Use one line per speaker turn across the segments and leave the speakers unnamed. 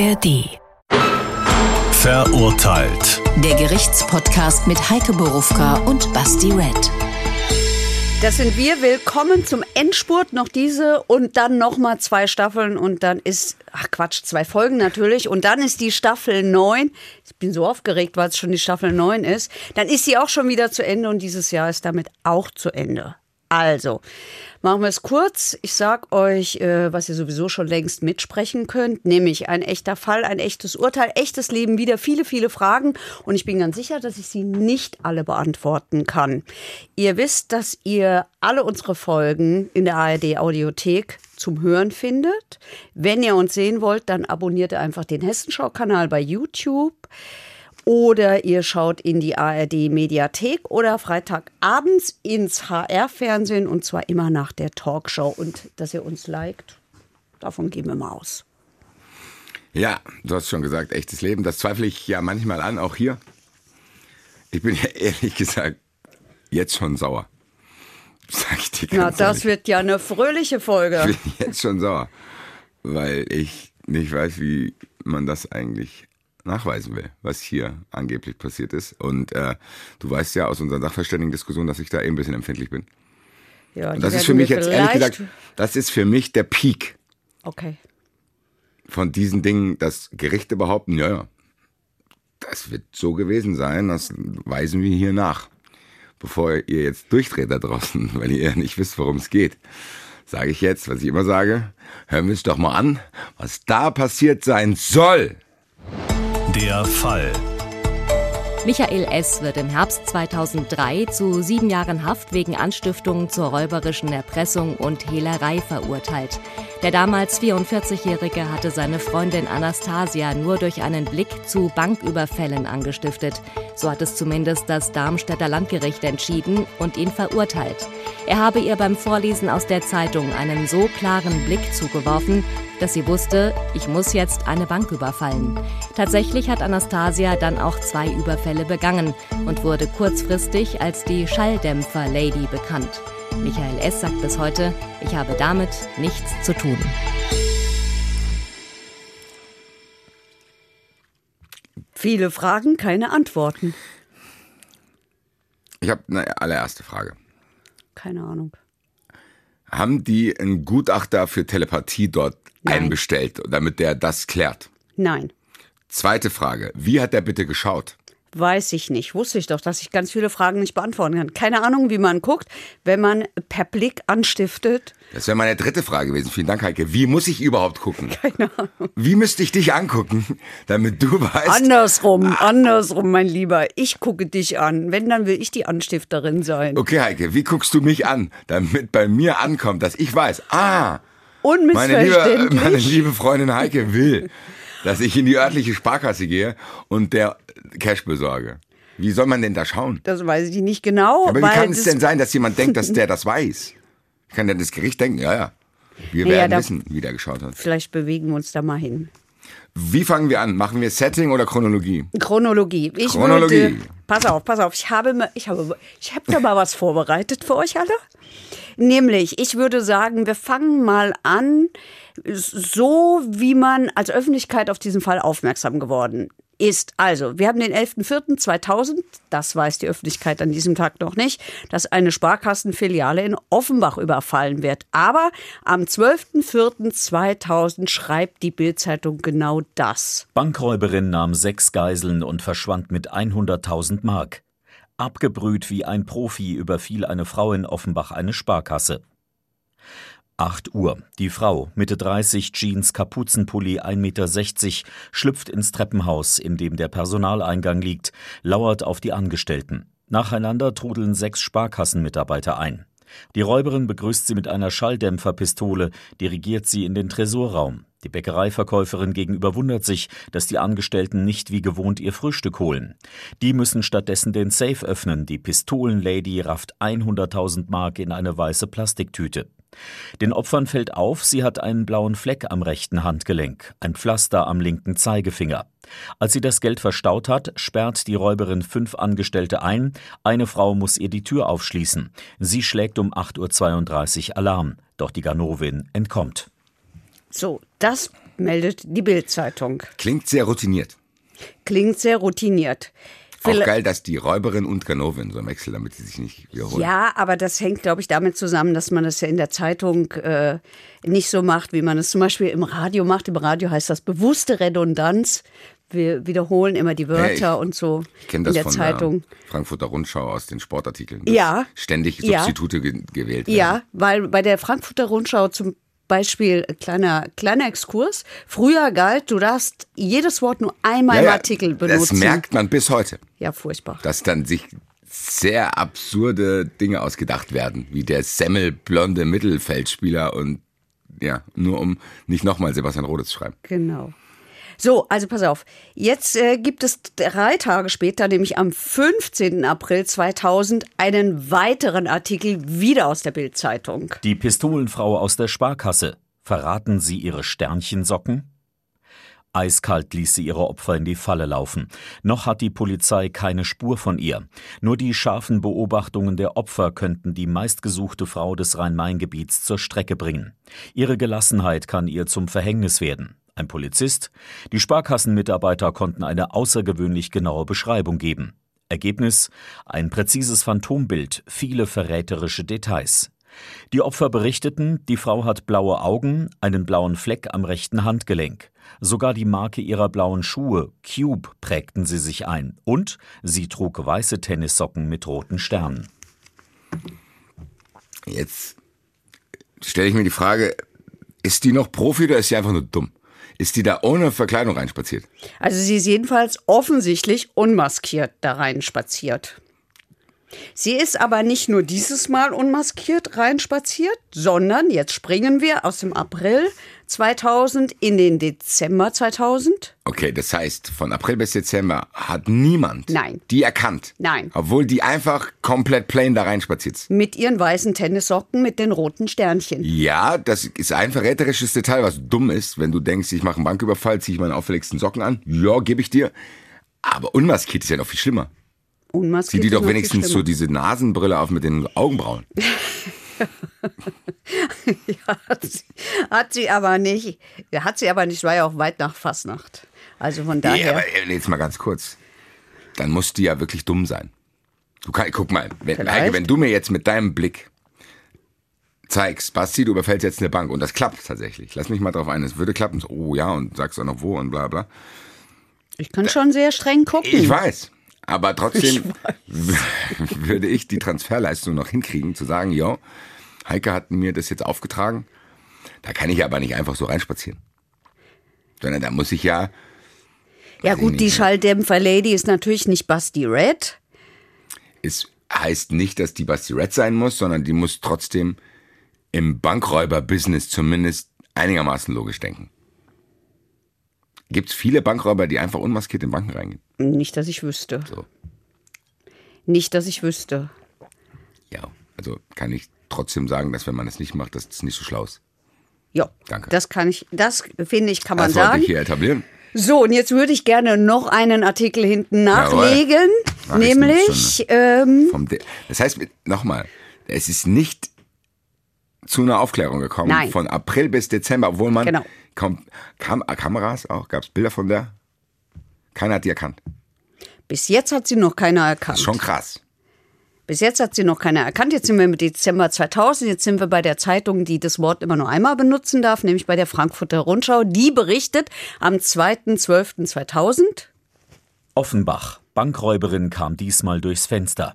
ARD.
Verurteilt.
Der Gerichtspodcast mit Heike Borufka und Basti Red.
Das sind wir. Willkommen zum Endspurt. Noch diese und dann nochmal zwei Staffeln und dann ist, ach Quatsch, zwei Folgen natürlich. Und dann ist die Staffel 9. Ich bin so aufgeregt, weil es schon die Staffel 9 ist. Dann ist sie auch schon wieder zu Ende und dieses Jahr ist damit auch zu Ende. Also, machen wir es kurz. Ich sag euch, äh, was ihr sowieso schon längst mitsprechen könnt, nämlich ein echter Fall, ein echtes Urteil, echtes Leben, wieder viele, viele Fragen. Und ich bin ganz sicher, dass ich sie nicht alle beantworten kann. Ihr wisst, dass ihr alle unsere Folgen in der ARD Audiothek zum Hören findet. Wenn ihr uns sehen wollt, dann abonniert einfach den Hessenschau-Kanal bei YouTube. Oder ihr schaut in die ARD Mediathek oder Freitagabends ins HR-Fernsehen und zwar immer nach der Talkshow. Und dass ihr uns liked, davon gehen wir mal aus.
Ja, du hast schon gesagt, echtes Leben. Das zweifle ich ja manchmal an, auch hier. Ich bin ja ehrlich gesagt jetzt schon sauer. Sag ich dir
Na,
ganz
das
ehrlich.
wird ja eine fröhliche Folge.
Ich bin jetzt schon sauer, weil ich nicht weiß, wie man das eigentlich nachweisen will, was hier angeblich passiert ist. Und äh, du weißt ja aus unseren Sachverständigen-Diskussionen, dass ich da eben ein bisschen empfindlich bin.
Ja,
Und das ist für mich jetzt ehrlich gesagt, das ist für mich der Peak
Okay.
von diesen Dingen, dass Gerichte behaupten, ja, ja, das wird so gewesen sein, das weisen wir hier nach. Bevor ihr jetzt durchdreht da draußen, weil ihr nicht wisst, worum es geht, sage ich jetzt, was ich immer sage, hören wir es doch mal an, was da passiert sein soll.
Der Fall.
Michael S. wird im Herbst 2003 zu sieben Jahren Haft wegen Anstiftung zur räuberischen Erpressung und Hehlerei verurteilt. Der damals 44-Jährige hatte seine Freundin Anastasia nur durch einen Blick zu Banküberfällen angestiftet. So hat es zumindest das Darmstädter Landgericht entschieden und ihn verurteilt. Er habe ihr beim Vorlesen aus der Zeitung einen so klaren Blick zugeworfen, dass sie wusste, ich muss jetzt eine Bank überfallen. Tatsächlich hat Anastasia dann auch zwei Überfälle begangen und wurde kurzfristig als die Schalldämpfer-Lady bekannt. Michael S. sagt bis heute, ich habe damit nichts zu tun.
Viele Fragen, keine Antworten.
Ich habe eine allererste Frage.
Keine Ahnung.
Haben die einen Gutachter für Telepathie dort
Nein.
einbestellt, damit der das klärt?
Nein.
Zweite Frage, wie hat der bitte geschaut?
Weiß ich nicht. Wusste ich doch, dass ich ganz viele Fragen nicht beantworten kann. Keine Ahnung, wie man guckt, wenn man per Blick anstiftet.
Das wäre meine dritte Frage gewesen. Vielen Dank, Heike. Wie muss ich überhaupt gucken? Keine Ahnung. Wie müsste ich dich angucken, damit du weißt?
Andersrum, andersrum, mein Lieber. Ich gucke dich an. Wenn, dann will ich die Anstifterin sein.
Okay, Heike, wie guckst du mich an, damit bei mir ankommt, dass ich weiß, ah, meine liebe,
Unmissverständlich.
meine liebe Freundin Heike will, dass ich in die örtliche Sparkasse gehe und der Cash besorge. Wie soll man denn da schauen?
Das weiß ich nicht genau.
Aber wie kann es denn sein, dass jemand denkt, dass der das weiß? Kann denn das Gericht denken, ja, ja. Wir
Ja,
werden wissen, wie der geschaut hat.
Vielleicht bewegen wir uns da mal hin.
Wie fangen wir an? Machen wir Setting oder Chronologie?
Chronologie. Ich
Chronologie.
Würde, pass auf, pass auf. Ich habe, ich habe, ich habe da mal was vorbereitet für euch alle. Nämlich, ich würde sagen, wir fangen mal an, so wie man als Öffentlichkeit auf diesen Fall aufmerksam geworden ist. Also, wir haben den 11.04.2000, das weiß die Öffentlichkeit an diesem Tag noch nicht, dass eine Sparkassenfiliale in Offenbach überfallen wird. Aber am 12.04.2000 schreibt die Bildzeitung genau das.
Bankräuberin nahm sechs Geiseln und verschwand mit 100.000 Mark. Abgebrüht wie ein Profi überfiel eine Frau in Offenbach eine Sparkasse. 8 Uhr. Die Frau, Mitte 30, Jeans, Kapuzenpulli, 1,60 Meter, schlüpft ins Treppenhaus, in dem der Personaleingang liegt, lauert auf die Angestellten. Nacheinander trudeln sechs Sparkassenmitarbeiter ein. Die Räuberin begrüßt sie mit einer Schalldämpferpistole, dirigiert sie in den Tresorraum. Die Bäckereiverkäuferin gegenüber wundert sich, dass die Angestellten nicht wie gewohnt ihr Frühstück holen. Die müssen stattdessen den Safe öffnen. Die Pistolenlady rafft 100.000 Mark in eine weiße Plastiktüte. Den Opfern fällt auf, sie hat einen blauen Fleck am rechten Handgelenk, ein Pflaster am linken Zeigefinger. Als sie das Geld verstaut hat, sperrt die Räuberin fünf Angestellte ein. Eine Frau muss ihr die Tür aufschließen. Sie schlägt um 8.32 Uhr Alarm. Doch die Ganovin entkommt.
So, das meldet die Bild-Zeitung.
Klingt sehr routiniert.
Klingt sehr routiniert.
Auch geil, dass die Räuberin und Ganoven so im Wechsel, damit sie sich nicht wiederholen.
Ja, aber das hängt, glaube ich, damit zusammen, dass man das ja in der Zeitung äh, nicht so macht, wie man es zum Beispiel im Radio macht. Im Radio heißt das bewusste Redundanz. Wir wiederholen immer die Wörter
Ja, ich-
und so
Ich kenne
in
das
der
von
Zeitung.
der Frankfurter Rundschau aus den Sportartikeln.
Ja.
Ständig
Ja.
Substitute ge gewählt werden.
Ja, weil bei der Frankfurter Rundschau zum Beispiel, äh, kleiner, kleiner Exkurs, früher galt, du darfst jedes Wort nur einmal
Ja,
im Artikel
Das
benutzen.
merkt man bis heute,
ja, furchtbar.
dass dann sich sehr absurde Dinge ausgedacht werden, wie der semmelblonde Mittelfeldspieler und ja, nur um nicht nochmal Sebastian Rode zu schreiben.
Genau. So, also pass auf. Jetzt äh, gibt es drei Tage später, nämlich am 15. April 2000, einen weiteren Artikel wieder aus der Bild-Zeitung.
Die Pistolenfrau aus der Sparkasse. Verraten sie ihre Sternchensocken? Eiskalt ließ sie ihre Opfer in die Falle laufen. Noch hat die Polizei keine Spur von ihr. Nur die scharfen Beobachtungen der Opfer könnten die meistgesuchte Frau des Rhein-Main-Gebiets zur Strecke bringen. Ihre Gelassenheit kann ihr zum Verhängnis werden. Ein Polizist? Die Sparkassenmitarbeiter konnten eine außergewöhnlich genaue Beschreibung geben. Ergebnis? Ein präzises Phantombild, viele verräterische Details. Die Opfer berichteten, die Frau hat blaue Augen, einen blauen Fleck am rechten Handgelenk. Sogar die Marke ihrer blauen Schuhe, Cube, prägten sie sich ein. Und sie trug weiße Tennissocken mit roten Sternen.
Jetzt stelle ich mir die Frage, ist die noch Profi oder ist sie einfach nur dumm? Ist die da ohne Verkleidung reinspaziert?
Also sie ist jedenfalls offensichtlich unmaskiert da rein spaziert. Sie ist aber nicht nur dieses Mal unmaskiert reinspaziert, sondern jetzt springen wir aus dem April 2000 in den Dezember 2000.
Okay, das heißt, von April bis Dezember hat niemand
Nein.
die erkannt.
Nein.
Obwohl die einfach komplett plain da reinspaziert ist.
Mit ihren weißen Tennissocken mit den roten Sternchen.
Ja, das ist ein verräterisches Detail, was dumm ist, wenn du denkst, ich mache einen Banküberfall, ziehe ich meine auffälligsten Socken an. Ja, gebe ich dir. Aber unmaskiert ist ja noch viel schlimmer.
Unmaskiert.
Zieh die doch wenigstens so diese Nasenbrille auf mit den Augenbrauen.
Hat sie, hat sie aber nicht. Hat sie aber nicht. War ja auch weit nach Fastnacht. Also von
Ja,
daher.
aber äh, jetzt mal ganz kurz. Dann musst du ja wirklich dumm sein. Du kann, guck mal, wenn. Heike, wenn du mir jetzt mit deinem Blick zeigst, Basti, du überfällst jetzt eine Bank und das klappt tatsächlich. Lass mich mal drauf ein, es würde klappen. So, oh ja, und sagst auch noch wo und bla bla.
ich kann schon sehr streng gucken.
Ich weiß. Aber trotzdem würde ich die Transferleistung noch hinkriegen, zu sagen, jo, Heike hat mir das jetzt aufgetragen. Da kann ich aber nicht einfach so reinspazieren. Sondern da muss ich ja,
Ja
ich
gut, die. Schalldämpfer-Lady ist natürlich nicht Basti Red.
es heißt nicht, dass die Basti Red sein muss, sondern die muss trotzdem im Bankräuber-Business zumindest einigermaßen logisch denken. Gibt es viele Bankräuber, die einfach unmaskiert in Banken reingehen?
Nicht, dass ich wüsste.
So.
Nicht, dass ich wüsste.
Ja, also kann ich trotzdem sagen, dass wenn man es nicht macht, dass es nicht so schlau ist.
Ja,
Danke.
das kann ich, das finde ich, kann man
Das wollte
sagen.
ich hier etablieren.
So, und jetzt würde ich gerne noch einen Artikel hinten
Jawohl.
nachlegen, nämlich ähm,
das heißt, nochmal, es ist nicht zu einer Aufklärung gekommen.
Nein.
Von April bis Dezember, obwohl man
Genau.
kam, kam, Kameras auch, gab es Bilder von der? Keiner hat die erkannt.
bis jetzt hat sie noch keiner erkannt.
Das ist schon krass.
Bis jetzt hat sie noch keiner erkannt. Jetzt sind wir mit Dezember 2000. Jetzt sind wir bei der Zeitung, die das Wort immer nur einmal benutzen darf, nämlich bei der Frankfurter Rundschau. Die berichtet am 2.12.2000.
Offenbach. Bankräuberin kam diesmal durchs Fenster.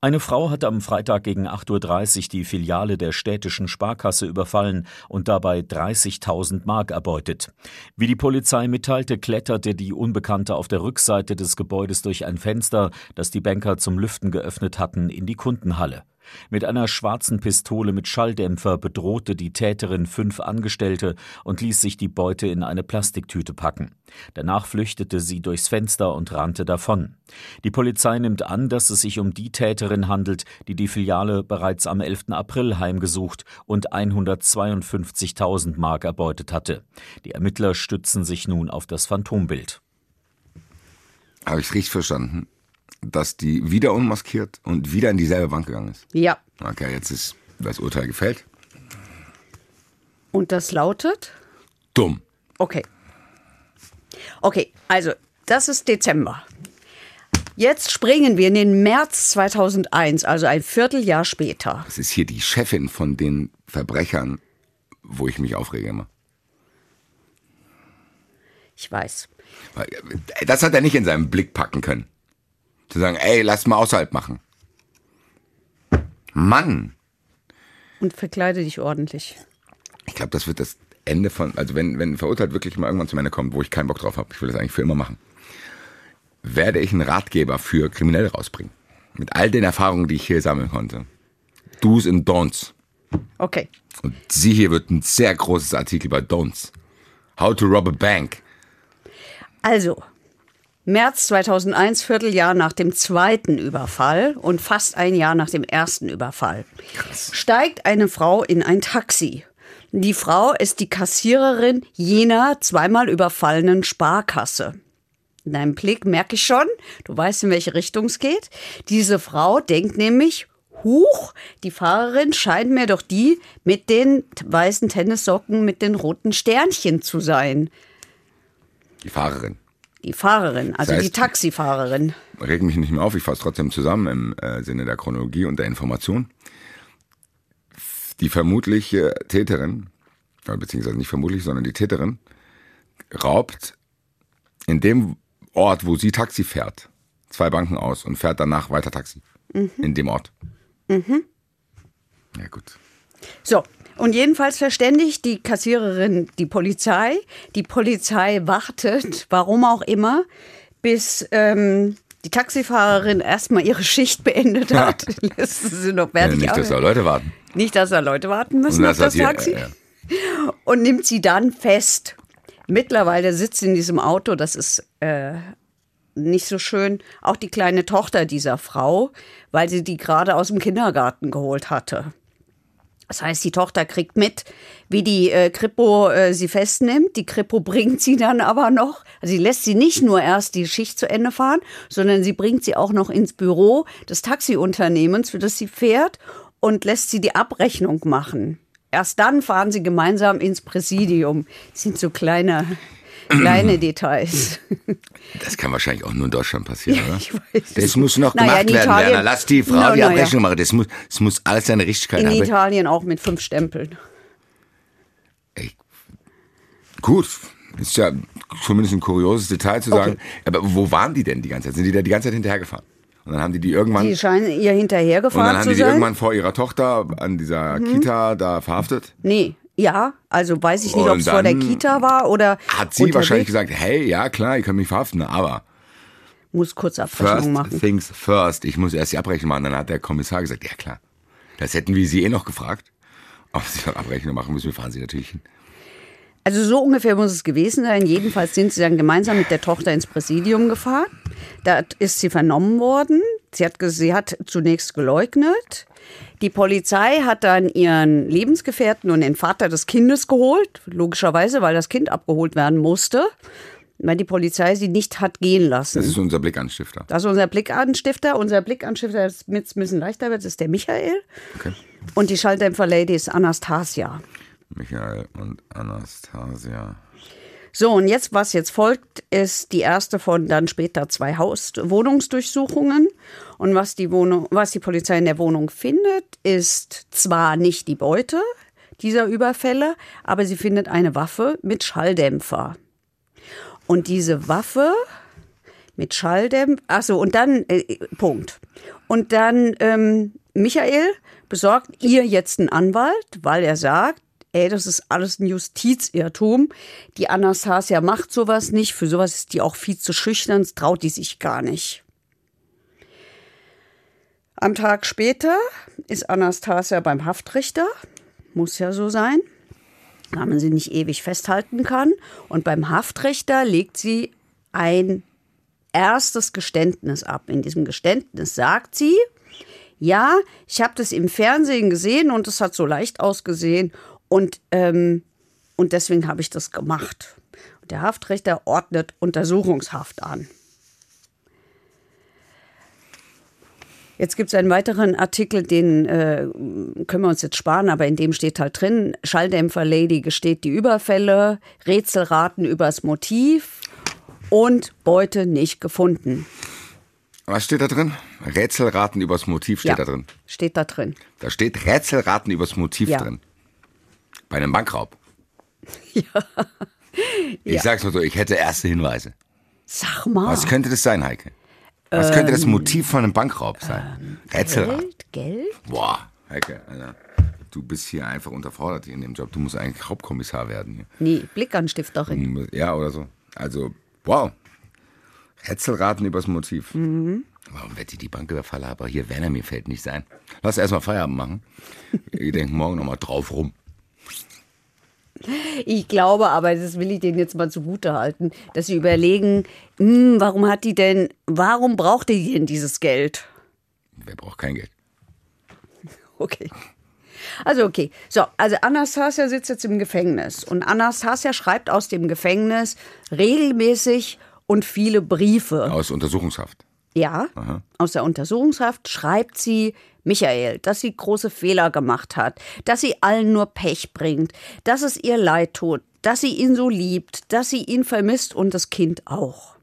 Eine Frau hatte am Freitag gegen 8.30 Uhr die Filiale der städtischen Sparkasse überfallen und dabei 30.000 Mark erbeutet. Wie die Polizei mitteilte, kletterte die Unbekannte auf der Rückseite des Gebäudes durch ein Fenster, das die Banker zum Lüften geöffnet hatten, in die Kundenhalle. Mit einer schwarzen Pistole mit Schalldämpfer bedrohte die Täterin fünf Angestellte und ließ sich die Beute in eine Plastiktüte packen. Danach flüchtete sie durchs Fenster und rannte davon. Die Polizei nimmt an, dass es sich um die Täterin handelt, die die Filiale bereits am 11. April heimgesucht und 152.000 Mark erbeutet hatte. Die Ermittler stützen sich nun auf das Phantombild.
Habe ich richtig verstanden, dass die wieder unmaskiert und wieder in dieselbe Bank gegangen ist.
Ja.
Okay, jetzt ist das Urteil gefällt.
Und das lautet?
Dumm.
Okay. Okay, also das ist Dezember. Jetzt springen wir in den März 2001, also ein Vierteljahr später.
Das ist hier die Chefin von den Verbrechern, wo ich mich aufrege immer.
Ich weiß.
Äh, Das hat er nicht in seinem Blick packen können. Zu sagen, ey, lass mal außerhalb machen. Mann!
Und verkleide dich ordentlich.
Ich glaube, das wird das Ende von, also wenn, wenn verurteilt wirklich mal irgendwann zum Ende kommt, wo ich keinen Bock drauf habe, ich will das eigentlich für immer machen, werde ich einen Ratgeber für Kriminelle rausbringen. Mit all den Erfahrungen, die ich hier sammeln konnte. Do's und Don'ts.
Okay.
Und sie hier wird ein sehr großes Artikel bei Don'ts. How to rob a bank.
Also, März 2001, Vierteljahr nach dem zweiten Überfall und fast ein Jahr nach dem ersten Überfall, steigt eine Frau in ein Taxi. Die Frau ist die Kassiererin jener zweimal überfallenen Sparkasse. In deinem Blick merke ich schon, du weißt, in welche Richtung es geht. Diese Frau denkt nämlich, Huch, die Fahrerin scheint mir doch die mit den weißen Tennissocken mit den roten Sternchen zu sein.
Die Fahrerin.
Die Fahrerin, also
Das heißt-
die Taxifahrerin.
Reg mich nicht mehr auf, ich fasse trotzdem zusammen im äh, Sinne der Chronologie und der Information. Die vermutliche Täterin, äh, beziehungsweise nicht vermutlich, sondern die Täterin, raubt in dem Ort, wo sie Taxi fährt, zwei Banken aus und fährt danach weiter Taxi. In dem Ort. Ja, gut.
So, und jedenfalls verständigt die Kassiererin die Polizei. Die Polizei wartet, warum auch immer, bis ähm, die Taxifahrerin erstmal ihre Schicht beendet hat. Lässt sie noch fertig
nicht, dass da. Leute warten.
Nicht, dass da Leute warten müssen
Und
auf das
hier-
Taxi.
äh, ja.
Und nimmt sie dann fest. Mittlerweile sitzt in diesem Auto, das ist äh, nicht so schön, auch die kleine Tochter dieser Frau, weil sie die gerade aus dem Kindergarten geholt hatte. Das heißt, die Tochter kriegt mit, wie die äh, Kripo äh, sie festnimmt. Die Kripo bringt sie dann aber noch. Also sie lässt sie nicht nur erst die Schicht zu Ende fahren, sondern sie bringt sie auch noch ins Büro des Taxiunternehmens, für das sie fährt, und lässt sie die Abrechnung machen. Erst dann fahren sie gemeinsam ins Präsidium. Das sind so kleine, kleine Details.
Das kann wahrscheinlich auch nur in Deutschland passieren, oder?
ich weiß.
Das muss noch
Naja,
gemacht
in
werden,
Italien-
Werner. Lass die Frau
Na,
die
na ja.
Abrechnung machen. Das muss, das muss alles seine Richtigkeit
In
haben.
Italien auch mit fünf Stempeln.
Ey, gut, ist ja zumindest ein kurioses Detail zu sagen. Aber wo waren die denn die ganze Zeit? Sind die da die ganze Zeit hinterhergefahren? Und dann haben die die irgendwann,
Die scheinen ihr
und dann
hinterhergefahren
haben
zu
die die
sein.
irgendwann vor ihrer Tochter an dieser Kita da verhaftet.
Nee, ja, also weiß ich nicht, ob es vor der Kita war oder
Hat sie
unterwegs.
wahrscheinlich gesagt, hey, ja klar, ihr könnt mich verhaften, aber
muss kurz Abrechnung
first
machen.
things first, ich muss erst die Abrechnung machen. Dann hat der Kommissar gesagt, ja klar, das hätten wir sie eh noch gefragt. Ob sie dann Abrechnung machen müssen, wir fahren sie natürlich hin.
Also so ungefähr muss es gewesen sein. Jedenfalls sind sie dann gemeinsam mit der Tochter ins Präsidium gefahren. Da ist sie vernommen worden. Sie hat, sie hat zunächst geleugnet. Die Polizei hat dann ihren Lebensgefährten und den Vater des Kindes geholt. Logischerweise, weil das Kind abgeholt werden musste. Weil die Polizei sie nicht hat gehen lassen.
Das ist unser Blickanstifter.
Das ist unser Blickanstifter. Unser Blickanstifter, das mit ein bisschen leichter wird, ist der Michael.
Okay.
Und die Schalldämpfer-Lady ist Anastasia.
Michael und Anastasia.
So, und jetzt, was jetzt folgt, ist die erste von dann später zwei Haus Wohnungsdurchsuchungen. Und was die, Wohnung, was die Polizei in der Wohnung findet, ist zwar nicht die Beute dieser Überfälle, aber sie findet eine Waffe mit Schalldämpfer. Und diese Waffe mit Schalldämpfer, achso, und dann, äh, Punkt. Und dann, ähm, Michael besorgt ihr jetzt einen Anwalt, weil er sagt, ey, das ist alles ein Justizirrtum. Die Anastasia macht sowas nicht, für sowas ist die auch viel zu schüchtern, das traut die sich gar nicht. Am Tag später ist Anastasia beim Haftrichter, muss ja so sein, weil man sie nicht ewig festhalten kann. Und beim Haftrichter legt sie ein erstes Geständnis ab. In diesem Geständnis sagt sie, ja, ich habe das im Fernsehen gesehen und es hat so leicht ausgesehen und, ähm, und deswegen habe ich das gemacht. Und der Haftrichter ordnet Untersuchungshaft an. Jetzt gibt es einen weiteren Artikel, den äh, können wir uns jetzt sparen, aber in dem steht halt drin, Schalldämpfer Lady gesteht die Überfälle, Rätselraten übers Motiv und Beute nicht gefunden.
Was steht da drin? Rätselraten übers Motiv steht
ja,
da drin.
Steht da drin.
Da steht Rätselraten übers Motiv
Ja.
drin. Bei einem Bankraub.
Ja.
Ich
Ja.
sag's mal so, ich hätte erste Hinweise.
Sag mal.
Was könnte das sein, Heike? Was könnte das Motiv von einem Bankraub sein? Rätselraten.
Geld? Geld?
Boah, Heike, Alter. Du bist hier einfach unterfordert in dem Job. Du musst eigentlich Hauptkommissar werden hier.
Nee, Blickanstifterin.
Ja, oder so. Also, wow. Rätselraten übers Motiv.
Mhm.
Warum wird die die Banküberfalle? Aber hier Werner, mir fällt nicht ein. Lass erstmal Feierabend machen. Wir denken morgen nochmal drauf rum.
Ich glaube aber, das will ich denen jetzt mal zugute halten, dass sie überlegen, hm, warum hat die denn, warum braucht die denn dieses Geld?
Wer braucht kein Geld?
Okay. Also okay. So, also Anastasia sitzt jetzt im Gefängnis und Anastasia schreibt aus dem Gefängnis regelmäßig und viele Briefe.
Aus Untersuchungshaft.
Ja, aus der Untersuchungshaft schreibt sie Michael, dass sie große Fehler gemacht hat, dass sie allen nur Pech bringt, dass es ihr leid tut, dass sie ihn so liebt, dass sie ihn vermisst und das Kind auch.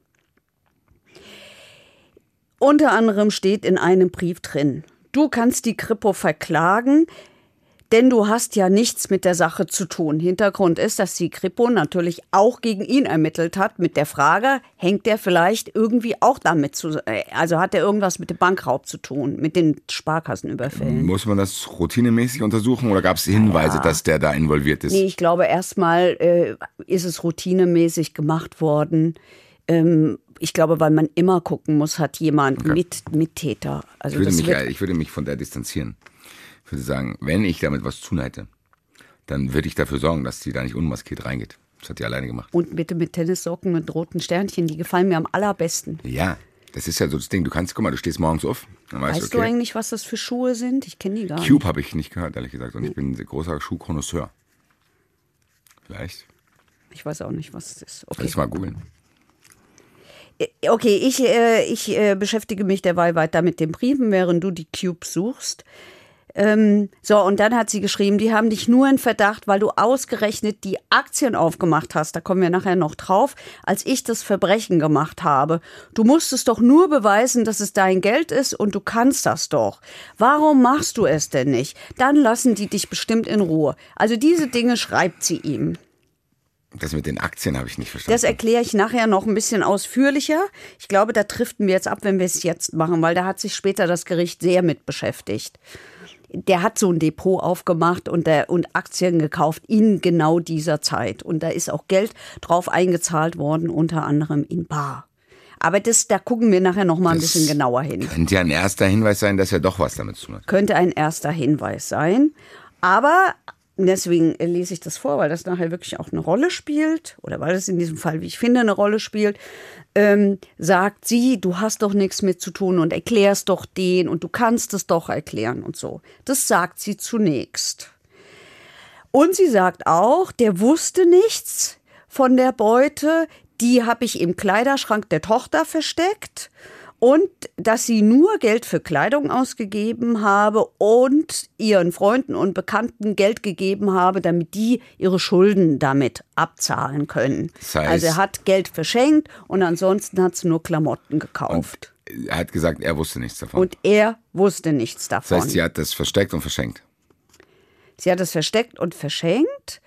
Unter anderem steht in einem Brief drin, du kannst die Kripo verklagen, denn du hast ja nichts mit der Sache zu tun. Hintergrund ist, dass die Kripo natürlich auch gegen ihn ermittelt hat mit der Frage, hängt der vielleicht irgendwie auch damit zu, äh, also hat er irgendwas mit dem Bankraub zu tun, mit den Sparkassenüberfällen?
Muss man das routinemäßig untersuchen oder gab es Hinweise, dass der da involviert ist?
Nee, ich glaube, erstmal äh, ist es routinemäßig gemacht worden. Ähm, ich glaube, weil man immer gucken muss, hat jemand mit Mittäter. Also
Ich würde,
das
mich,
wird,
ich würde mich von der distanzieren. Ich würde sagen, wenn ich damit was zu tun hätte, dann würde ich dafür sorgen, dass sie da nicht unmaskiert reingeht. Das hat die alleine gemacht.
und bitte mit Tennissocken und roten Sternchen, die gefallen mir am allerbesten.
Ja, das ist ja so das Ding. Du kannst, guck mal, du stehst morgens auf. Dann weißt,
Weißt
du,
du
okay,
eigentlich, was das für Schuhe sind? Ich kenne die gar nicht.
Cube habe ich nicht gehört, ehrlich gesagt. Und ich bin ein großer Schuhkonnoisseur. Vielleicht.
Ich weiß auch nicht, was es ist. Okay.
Lass mal googeln.
Okay, ich, äh, ich äh, beschäftige mich derweil weiter mit den Briefen, während du die Cubes suchst. Ähm, so, und dann hat sie geschrieben, die haben dich nur in Verdacht, weil du ausgerechnet die Aktien aufgemacht hast. Da kommen wir nachher noch drauf, als ich das Verbrechen gemacht habe. Du musstest doch nur beweisen, dass es dein Geld ist und du kannst das doch. Warum machst du es denn nicht? Dann lassen die dich bestimmt in Ruhe. Also diese Dinge schreibt sie ihm.
Das mit den Aktien habe ich nicht verstanden.
Das erkläre ich nachher noch ein bisschen ausführlicher. Ich glaube, da driften wir jetzt ab, wenn wir es jetzt machen, weil da hat sich später das Gericht sehr mit beschäftigt. Der hat so ein Depot aufgemacht und, der, und Aktien gekauft in genau dieser Zeit. Und da ist auch Geld drauf eingezahlt worden, unter anderem in Bar. Aber das, da gucken wir nachher noch mal ein
Das
bisschen genauer hin.
Könnte ja ein erster Hinweis sein, dass er doch was damit zu tun hat.
Könnte ein erster Hinweis sein. Aber deswegen lese ich das vor, weil das nachher wirklich auch eine Rolle spielt, oder weil es in diesem Fall, wie ich finde, eine Rolle spielt, ähm, sagt sie, du hast doch nichts mit zu tun und erklärst doch den und du kannst es doch erklären und so. Das sagt sie zunächst. Und sie sagt auch, der wusste nichts von der Beute, die habe ich im Kleiderschrank der Tochter versteckt und dass sie nur Geld für Kleidung ausgegeben habe und ihren Freunden und Bekannten Geld gegeben habe, damit die ihre Schulden damit abzahlen können.
Das heißt-
also er hat Geld verschenkt und ansonsten hat sie nur Klamotten gekauft.
Er hat gesagt, er wusste nichts davon.
Und, er wusste nichts davon.
das heißt, sie hat das versteckt und verschenkt.
Sie hat es versteckt und verschenkt.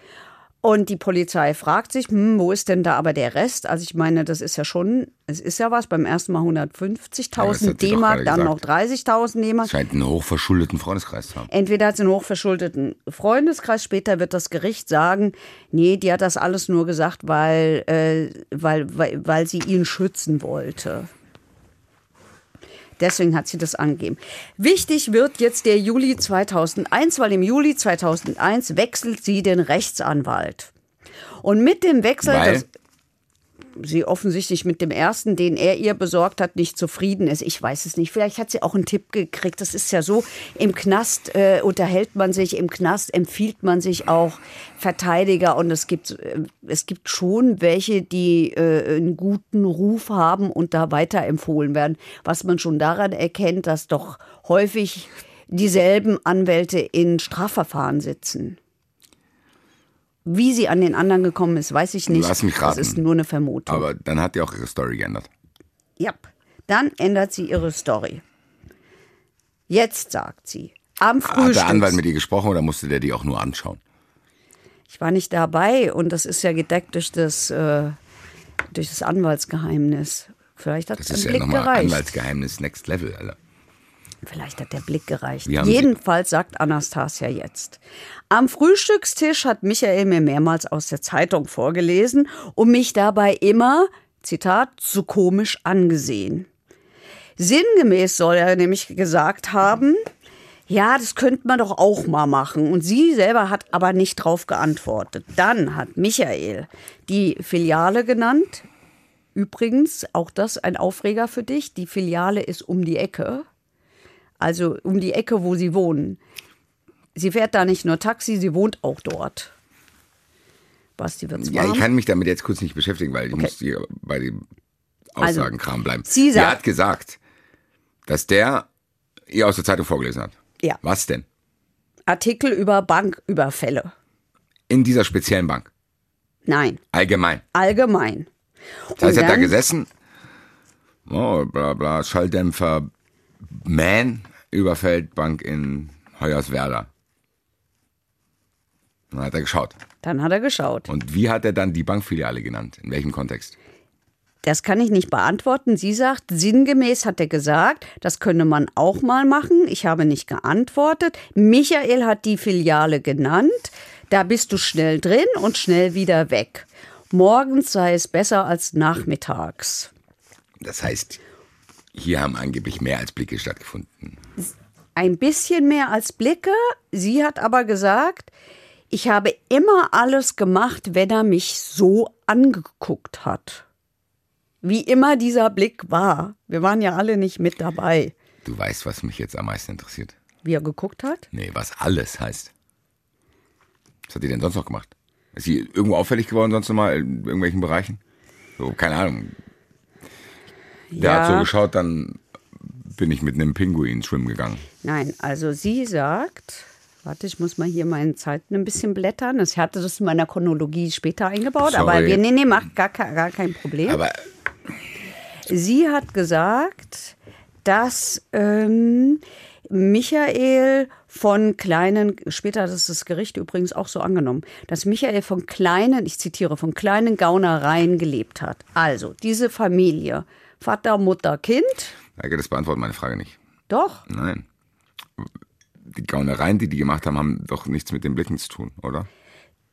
Und die Polizei fragt sich, hm, wo ist denn da aber der Rest? Also ich meine, das ist ja schon, es ist ja was, beim ersten Mal
Ja, das
150.000
hat sie doch
D-Mark, dann noch
gesagt.
30.000 D-Mark.
Scheint einen hochverschuldeten Freundeskreis zu haben.
Entweder hat sie einen hochverschuldeten Freundeskreis, später wird das Gericht sagen, nee, die hat das alles nur gesagt, weil, äh, weil, weil, weil sie ihn schützen wollte. Deswegen hat sie das angegeben. Wichtig wird jetzt der Juli 2001, weil im Juli 2001 wechselt sie den Rechtsanwalt. Und mit dem Wechsel
Weil?
Sie offensichtlich mit dem ersten, den er ihr besorgt hat, nicht zufrieden ist. Ich weiß es nicht. Vielleicht hat sie auch einen Tipp gekriegt. Das ist ja so, im Knast äh, unterhält man sich, im Knast empfiehlt man sich auch Verteidiger und es gibt, äh, es gibt schon welche, die äh, einen guten Ruf haben und da weiterempfohlen werden. Was man schon daran erkennt, dass doch häufig dieselben Anwälte in Strafverfahren sitzen. Wie sie an den anderen gekommen ist, weiß ich nicht.
Lass mich raten.
Das ist nur eine Vermutung.
Aber dann hat die auch ihre Story geändert.
Ja, dann ändert sie ihre Story. Jetzt sagt sie, am
Hat
Frühstück.
der Anwalt mit ihr gesprochen oder musste der die auch nur anschauen?
Ich war nicht dabei und das ist ja gedeckt durch das, äh, durch das Anwaltsgeheimnis. Vielleicht hat
Das
der
ist ja nochmal
gereicht.
Anwaltsgeheimnis Next Level, Alter.
Vielleicht hat der Blick gereicht. Jedenfalls sagt Anastasia jetzt. Am Frühstückstisch hat Michael mir mehrmals aus der Zeitung vorgelesen und mich dabei immer, Zitat, zu komisch angesehen. Sinngemäß soll er nämlich gesagt haben, ja, das könnte man doch auch mal machen. Und sie selber hat aber nicht drauf geantwortet. Dann hat Michael die Filiale genannt. Übrigens, auch das ein Aufreger für dich. Die Filiale ist um die Ecke. Also um die Ecke, wo sie wohnen. Sie fährt da nicht nur Taxi, sie wohnt auch dort. Basti wird's
Ja,
warm.
ich kann mich damit jetzt kurz nicht beschäftigen, weil ich
Okay.
muss hier bei dem
Also,
Aussagenkram bleiben.
sie sagt-
hat gesagt, dass der ihr aus der Zeitung vorgelesen hat.
Ja.
Was denn?
Artikel über Banküberfälle.
In dieser speziellen Bank.
Nein,
Allgemein.
allgemein.
Das heißt, er hat da gesessen, oh, bla bla, Schalldämpfer, Man, überfällt Bank in Hoyerswerda. Dann hat er geschaut.
Dann hat er geschaut.
Und wie hat er dann die Bankfiliale genannt? In welchem Kontext?
Das kann ich nicht beantworten. Sie sagt, sinngemäß hat er gesagt, das könne man auch mal machen. Ich habe nicht geantwortet. Michael hat die Filiale genannt. Da bist du schnell drin und schnell wieder weg. Morgens sei es besser als nachmittags.
Das heißt, hier haben angeblich mehr als Blicke stattgefunden.
Ein bisschen mehr als Blicke. Sie hat aber gesagt, ich habe immer alles gemacht, wenn er mich so angeguckt hat. Wie immer dieser Blick war. Wir waren ja alle nicht mit dabei.
Du weißt, was mich jetzt am meisten interessiert.
Wie er geguckt hat?
Nee, was alles heißt. Was hat die denn sonst noch gemacht? Ist sie irgendwo auffällig geworden sonst noch mal in irgendwelchen Bereichen? So, keine Ahnung. Der hat so geschaut, dann bin ich mit einem Pinguin schwimmen gegangen.
Nein, also sie sagt, warte, ich muss mal hier meine Zeiten ein bisschen blättern. Ich hatte das in meiner Chronologie später eingebaut, aber
Sorry.
wir, nee, nee, macht gar, gar kein Problem.
Aber
Sie hat gesagt, dass ähm, Michael von kleinen, später hat es das Gericht übrigens auch so angenommen, dass Michael von kleinen, ich zitiere, von kleinen Gaunereien gelebt hat. Also, diese Familie, Vater, Mutter, Kind,
Heike, das beantwortet meine Frage nicht.
doch,
Nein. Die Gaunereien, die die gemacht haben, haben doch nichts mit den Blicken zu tun, oder?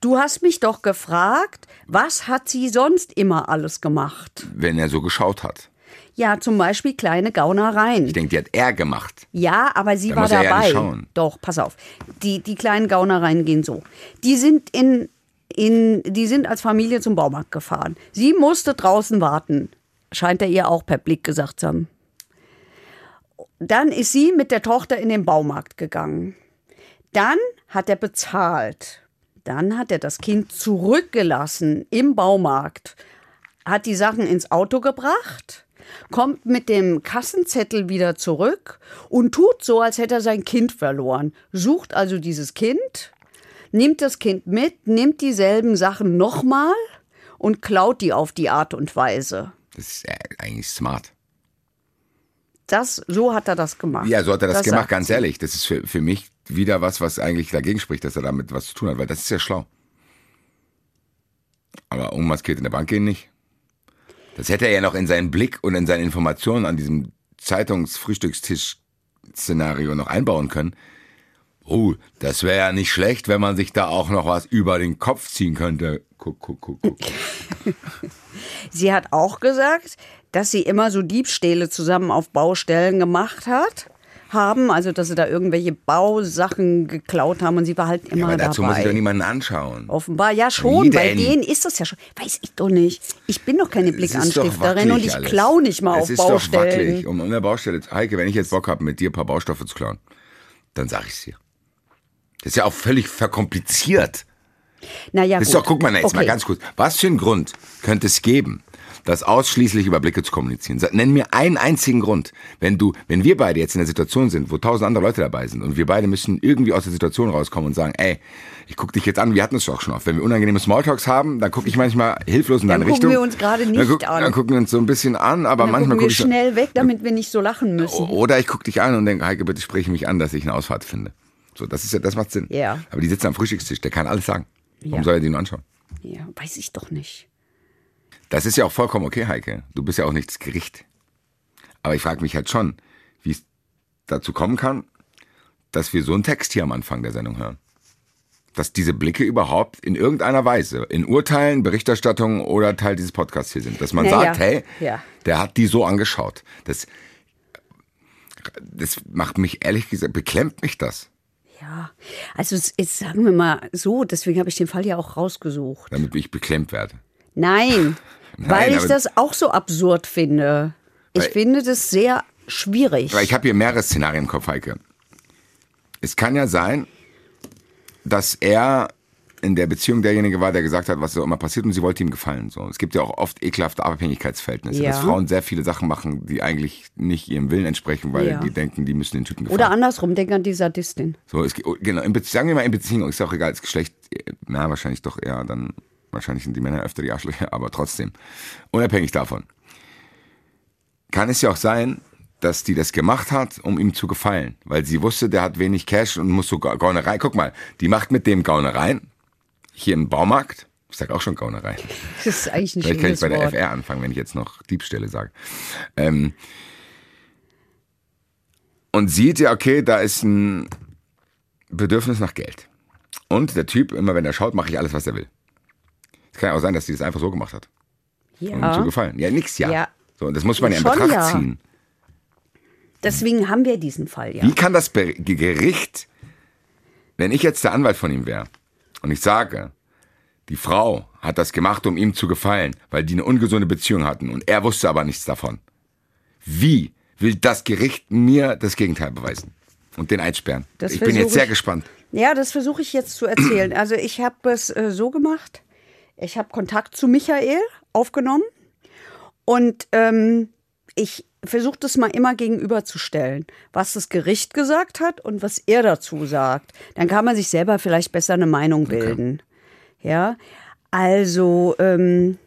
Du hast mich doch gefragt, was hat sie sonst immer alles gemacht?
Wenn er so geschaut hat.
Ja, zum Beispiel kleine Gaunereien.
Ich denke, die hat er gemacht.
Ja, aber sie
Da
war
muss er ja
dabei.
nicht schauen.
Doch, pass auf. Die, die kleinen Gaunereien gehen so. Die sind in, in, die sind als Familie zum Baumarkt gefahren. Sie musste draußen warten. Scheint er ihr auch per Blick gesagt zu haben. Dann ist sie mit der Tochter in den Baumarkt gegangen. Dann hat er bezahlt. Dann hat er das Kind zurückgelassen im Baumarkt, hat die Sachen ins Auto gebracht, kommt mit dem Kassenzettel wieder zurück und tut so, als hätte er sein Kind verloren. Sucht also dieses Kind, nimmt das Kind mit, nimmt dieselben Sachen nochmal und klaut die auf die Art und Weise.
Das ist äh, eigentlich smart.
Das, so hat er das gemacht.
Ja, so hat er das, gemacht,
sagt
ganz ehrlich. Das ist für, für mich wieder was, was eigentlich dagegen spricht, dass er damit was zu tun hat, weil das ist ja schlau. Aber unmaskiert in der Bank gehen nicht. Das hätte er ja noch in seinen Blick und in seine Informationen an diesem Zeitungsfrühstückstisch-Szenario noch einbauen können. Oh, das wäre ja nicht schlecht, wenn man sich da auch noch was über den Kopf ziehen könnte. Guck, guck, guck, guck.
Sie hat auch gesagt, dass sie immer so Diebstähle zusammen auf Baustellen gemacht hat. haben, also dass sie da irgendwelche Bausachen geklaut haben und sie war halt immer
Ja, aber dazu
dabei.
muss ich doch niemanden anschauen.
Offenbar, ja schon, bei denen ist das ja schon. Weiß ich doch nicht. Ich bin doch keine
Es doch
Blickanstifterin und ich
alles.
klau nicht mal
es
auf
ist Doch
Baustellen.
wackelig. Um, um eine Baustelle. Heike, wenn ich jetzt Bock habe, mit dir ein paar Baustoffe zu klauen, dann sag ich's dir. Das ist ja auch völlig verkompliziert.
naja,
Das ist
gut.
doch, guck mal, na, jetzt mal
Okay.
ganz kurz. Was für einen Grund könnte es geben, das ausschließlich über Blicke zu kommunizieren? Nenn mir einen einzigen Grund. Wenn du, wenn wir beide jetzt in der Situation sind, wo tausend andere Leute dabei sind und wir beide müssen irgendwie aus der Situation rauskommen und sagen, ey, ich guck dich jetzt an, wir hatten es doch schon oft. Wenn wir unangenehme Smalltalks haben, dann gucke ich manchmal hilflos in
Dann
deine
gucken
Richtung.
wir uns gerade
dann
nicht
guck,
an.
Dann gucken wir uns so ein bisschen an, aber
Dann
manchmal
gucken wir
so-
schnell weg, damit wir nicht so lachen müssen.
oder ich gucke dich an und denke, Heike, bitte sprich mich an, dass ich eine Ausfahrt finde. So, das ist ja, das macht Sinn.
Ja.
Aber die sitzen am Frühstückstisch, der kann alles sagen. Warum
Ja.
soll er die nur anschauen?
Ja, weiß ich doch nicht.
Das ist ja auch vollkommen okay, Heike. Du bist ja auch nicht das Gericht. Aber ich frage mich halt schon, wie es dazu kommen kann, dass wir so einen Text hier am Anfang der Sendung hören. Dass diese Blicke überhaupt in irgendeiner Weise, in Urteilen, Berichterstattungen oder Teil dieses Podcasts hier sind. Dass man
Naja,
sagt, hey,
ja.
der hat die so angeschaut. Das, das macht mich ehrlich gesagt, beklemmt mich das.
Ja, also es ist, sagen wir mal so, deswegen habe ich den Fall ja auch rausgesucht.
damit ich beklemmt werde.
Nein,
Nein,
weil ich das auch so absurd finde. Ich finde das sehr schwierig.
Ich habe hier mehrere Szenarien im Kopf, Heike. Es kann ja sein, dass er in der Beziehung derjenige war, der gesagt hat, was so immer passiert und sie wollte ihm gefallen. So, es gibt ja auch oft ekelhafte Abhängigkeitsverhältnisse,
Ja.
dass Frauen sehr viele Sachen machen, die eigentlich nicht ihrem Willen entsprechen, weil
Ja.
die denken, die müssen den Typen gefallen.
Oder andersrum, denk an die Sadistin.
So, es, geht- genau, in sagen wir mal in Beziehung, ist auch egal, das Geschlecht, äh, na, wahrscheinlich doch eher dann, wahrscheinlich sind die Männer öfter die Arschlöcher, aber trotzdem. Unabhängig davon. Kann es ja auch sein, dass die das gemacht hat, um ihm zu gefallen, weil sie wusste, der hat wenig Cash und muss so Ga- Gaunereien. Guck mal, die macht mit dem Gaunereien, hier im Baumarkt, ich sag auch schon Gaunereien.
Das ist eigentlich ein
Vielleicht kann ich bei der
Wort.
FR anfangen, wenn ich jetzt noch Diebstähle sage. Ähm, und sieht ja, okay, da ist ein Bedürfnis nach Geld. Und der Typ, immer wenn er schaut, mache ich alles, was er will. Es kann ja auch sein, dass die das einfach so gemacht hat, um ihm zu
Ja,
gefallen. Ja, nix, ja.
Ja.
So, und das muss man ja in
Schon
Betracht
ja.
ziehen.
deswegen haben wir diesen Fall ja.
Wie kann das Gericht, wenn ich jetzt der Anwalt von ihm wäre und ich sage, die Frau hat das gemacht, um ihm zu gefallen, weil die eine ungesunde Beziehung hatten und er wusste aber nichts davon. Wie will das Gericht mir das Gegenteil beweisen und den einsperren?
Das
ich bin jetzt sehr
ich-
gespannt.
Ja, das versuche ich jetzt zu erzählen. Also ich habe es äh, so gemacht. Ich habe Kontakt zu Michael aufgenommen und ähm, ich versuche das mal immer gegenüberzustellen, was das Gericht gesagt hat und was er dazu sagt. Dann kann man sich selber vielleicht besser eine Meinung bilden. Ja, also, ähm,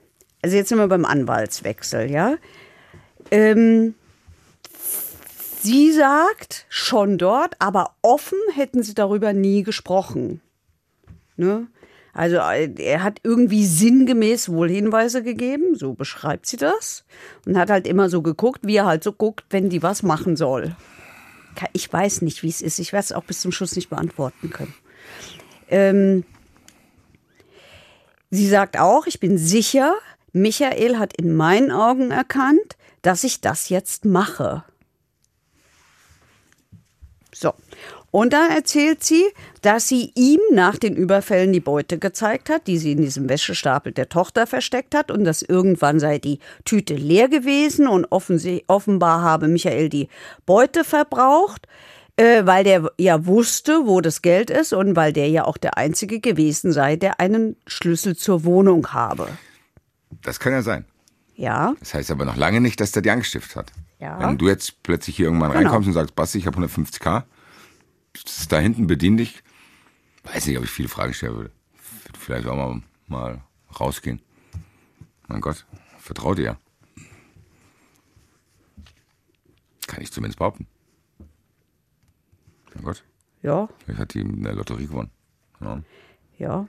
also jetzt sind wir beim Anwaltswechsel, ja. Ähm, Sie sagt schon dort, aber offen hätten sie darüber nie gesprochen. Ne? Also äh, er hat irgendwie sinngemäß wohl Hinweise gegeben, so beschreibt sie das. Und hat halt immer so geguckt, wie er halt so guckt, wenn die was machen soll. Ich weiß nicht, wie es ist. Ich werde es auch bis zum Schluss nicht beantworten können. Ähm, sie sagt auch, ich bin sicher, Michael hat in meinen Augen erkannt, dass ich das jetzt mache. So. Und dann erzählt sie, dass sie ihm nach den Überfällen die Beute gezeigt hat, die sie in diesem Wäschestapel der Tochter versteckt hat und dass irgendwann sei die Tüte leer gewesen und offenbar habe Michael die Beute verbraucht, äh, weil der ja wusste, wo das Geld ist und weil der ja auch der Einzige gewesen sei, der einen Schlüssel zur Wohnung habe.
Das kann ja sein.
Ja,
Das heißt aber noch lange nicht, dass der die angestiftet hat.
Ja.
Wenn du jetzt plötzlich hier irgendwann
Genau.
reinkommst und sagst, Basti, ich habe 150k, das ist da hinten, bedien dich. Weiß nicht, ob ich viele Fragen stellen würde. Vielleicht auch mal, mal rausgehen. Mein Gott, vertrau dir ja. Kann ich zumindest behaupten. Mein Gott,
ja,
vielleicht hat die in der Lotterie gewonnen. Ja.
Ja.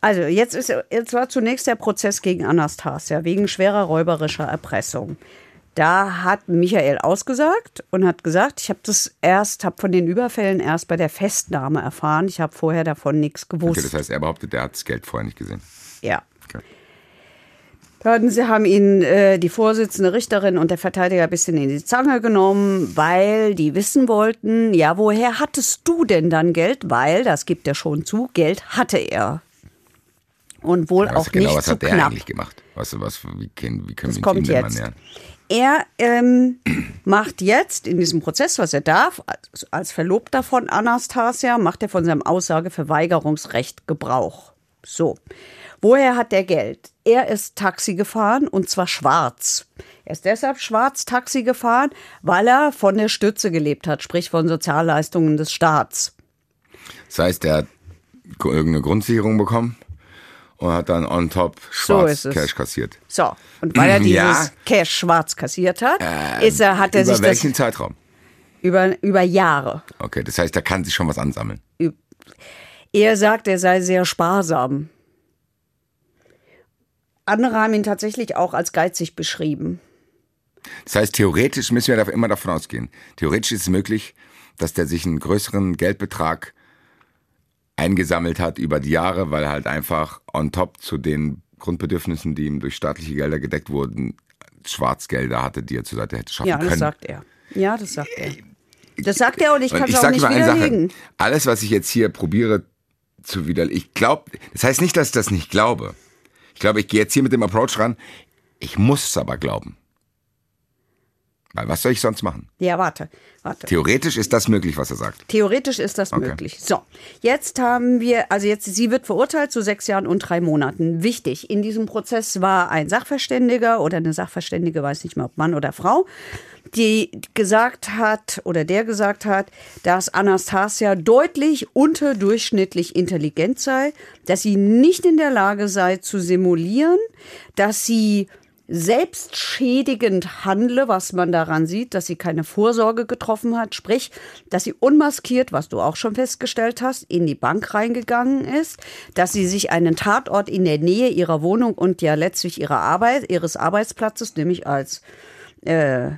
Also jetzt ist jetzt war zunächst der Prozess gegen Anastasia wegen schwerer räuberischer Erpressung. Da hat Michael ausgesagt und hat gesagt, ich habe das erst, habe von den Überfällen erst bei der Festnahme erfahren. Ich habe vorher davon nichts gewusst.
Okay, das heißt, er behauptet, der hat das Geld vorher nicht gesehen.
ja.
Okay.
Dann sie haben ihn äh, die Vorsitzende Richterin und der Verteidiger ein bisschen in die Zange genommen, weil die wissen wollten, ja, woher hattest du denn dann Geld? Weil, das gibt er schon zu, Geld hatte er. Und wohl
Was
auch
genau,
nicht
was
zu
hat der
knapp.
eigentlich gemacht? Was, was, wie, können, wie können
Das
wir
kommt
mal
jetzt.
nähern?
Er ähm, macht jetzt in diesem Prozess, was er darf, als, als Verlobter von Anastasia, macht er von seinem Aussageverweigerungsrecht Gebrauch. So. Woher hat er Geld? Er ist Taxi gefahren und zwar schwarz. Er ist deshalb schwarz Taxi gefahren, weil er von der Stütze gelebt hat, sprich von Sozialleistungen des Staats.
Das heißt, er hat irgendeine Grundsicherung bekommen und hat dann on top
So
schwarz
es.
Cash kassiert.
So, und weil er dieses
Ja.
Cash schwarz kassiert hat, ist er, hat er
Über
sich
welchen
das
Zeitraum?
über, über Jahre
Okay, das heißt, er kann sich schon was ansammeln.
Er sagt, er sei sehr sparsam. Andere haben ihn tatsächlich auch als geizig beschrieben.
Das heißt, theoretisch müssen wir da immer davon ausgehen. Theoretisch ist es möglich, dass der sich einen größeren Geldbetrag eingesammelt hat über die Jahre, weil halt einfach on top zu den Grundbedürfnissen, die ihm durch staatliche Gelder gedeckt wurden, Schwarzgelder hatte, die er zur Seite hätte schaffen
Ja, das
können.
sagt er. Ja, das sagt er. Das sagt er und ich
Und
kann es auch nicht
mal
widerlegen.
Sache. Alles, was ich jetzt hier probiere zu widerlegen, ich glaube, das heißt nicht, dass ich das nicht glaube. Ich glaube, ich gehe jetzt hier mit dem Approach ran. Ich muss es aber glauben. Weil was soll ich sonst machen?
Ja, warte, warte.
Theoretisch ist das möglich, was er sagt.
Theoretisch ist das
Okay.
möglich. So, jetzt haben wir, also jetzt, sie wird verurteilt zu sechs Jahren und drei Monaten. Wichtig, in diesem Prozess war ein Sachverständiger oder eine Sachverständige, weiß nicht mehr, ob Mann oder Frau, die gesagt hat oder der gesagt hat, dass Anastasia deutlich unterdurchschnittlich intelligent sei, dass sie nicht in der Lage sei zu simulieren, dass sie selbstschädigend handle, was man daran sieht, dass sie keine Vorsorge getroffen hat, sprich, dass sie unmaskiert, was du auch schon festgestellt hast, in die Bank reingegangen ist, dass sie sich einen Tatort in der Nähe ihrer Wohnung und ja letztlich ihrer Arbeit, ihres Arbeitsplatzes, nämlich als äh,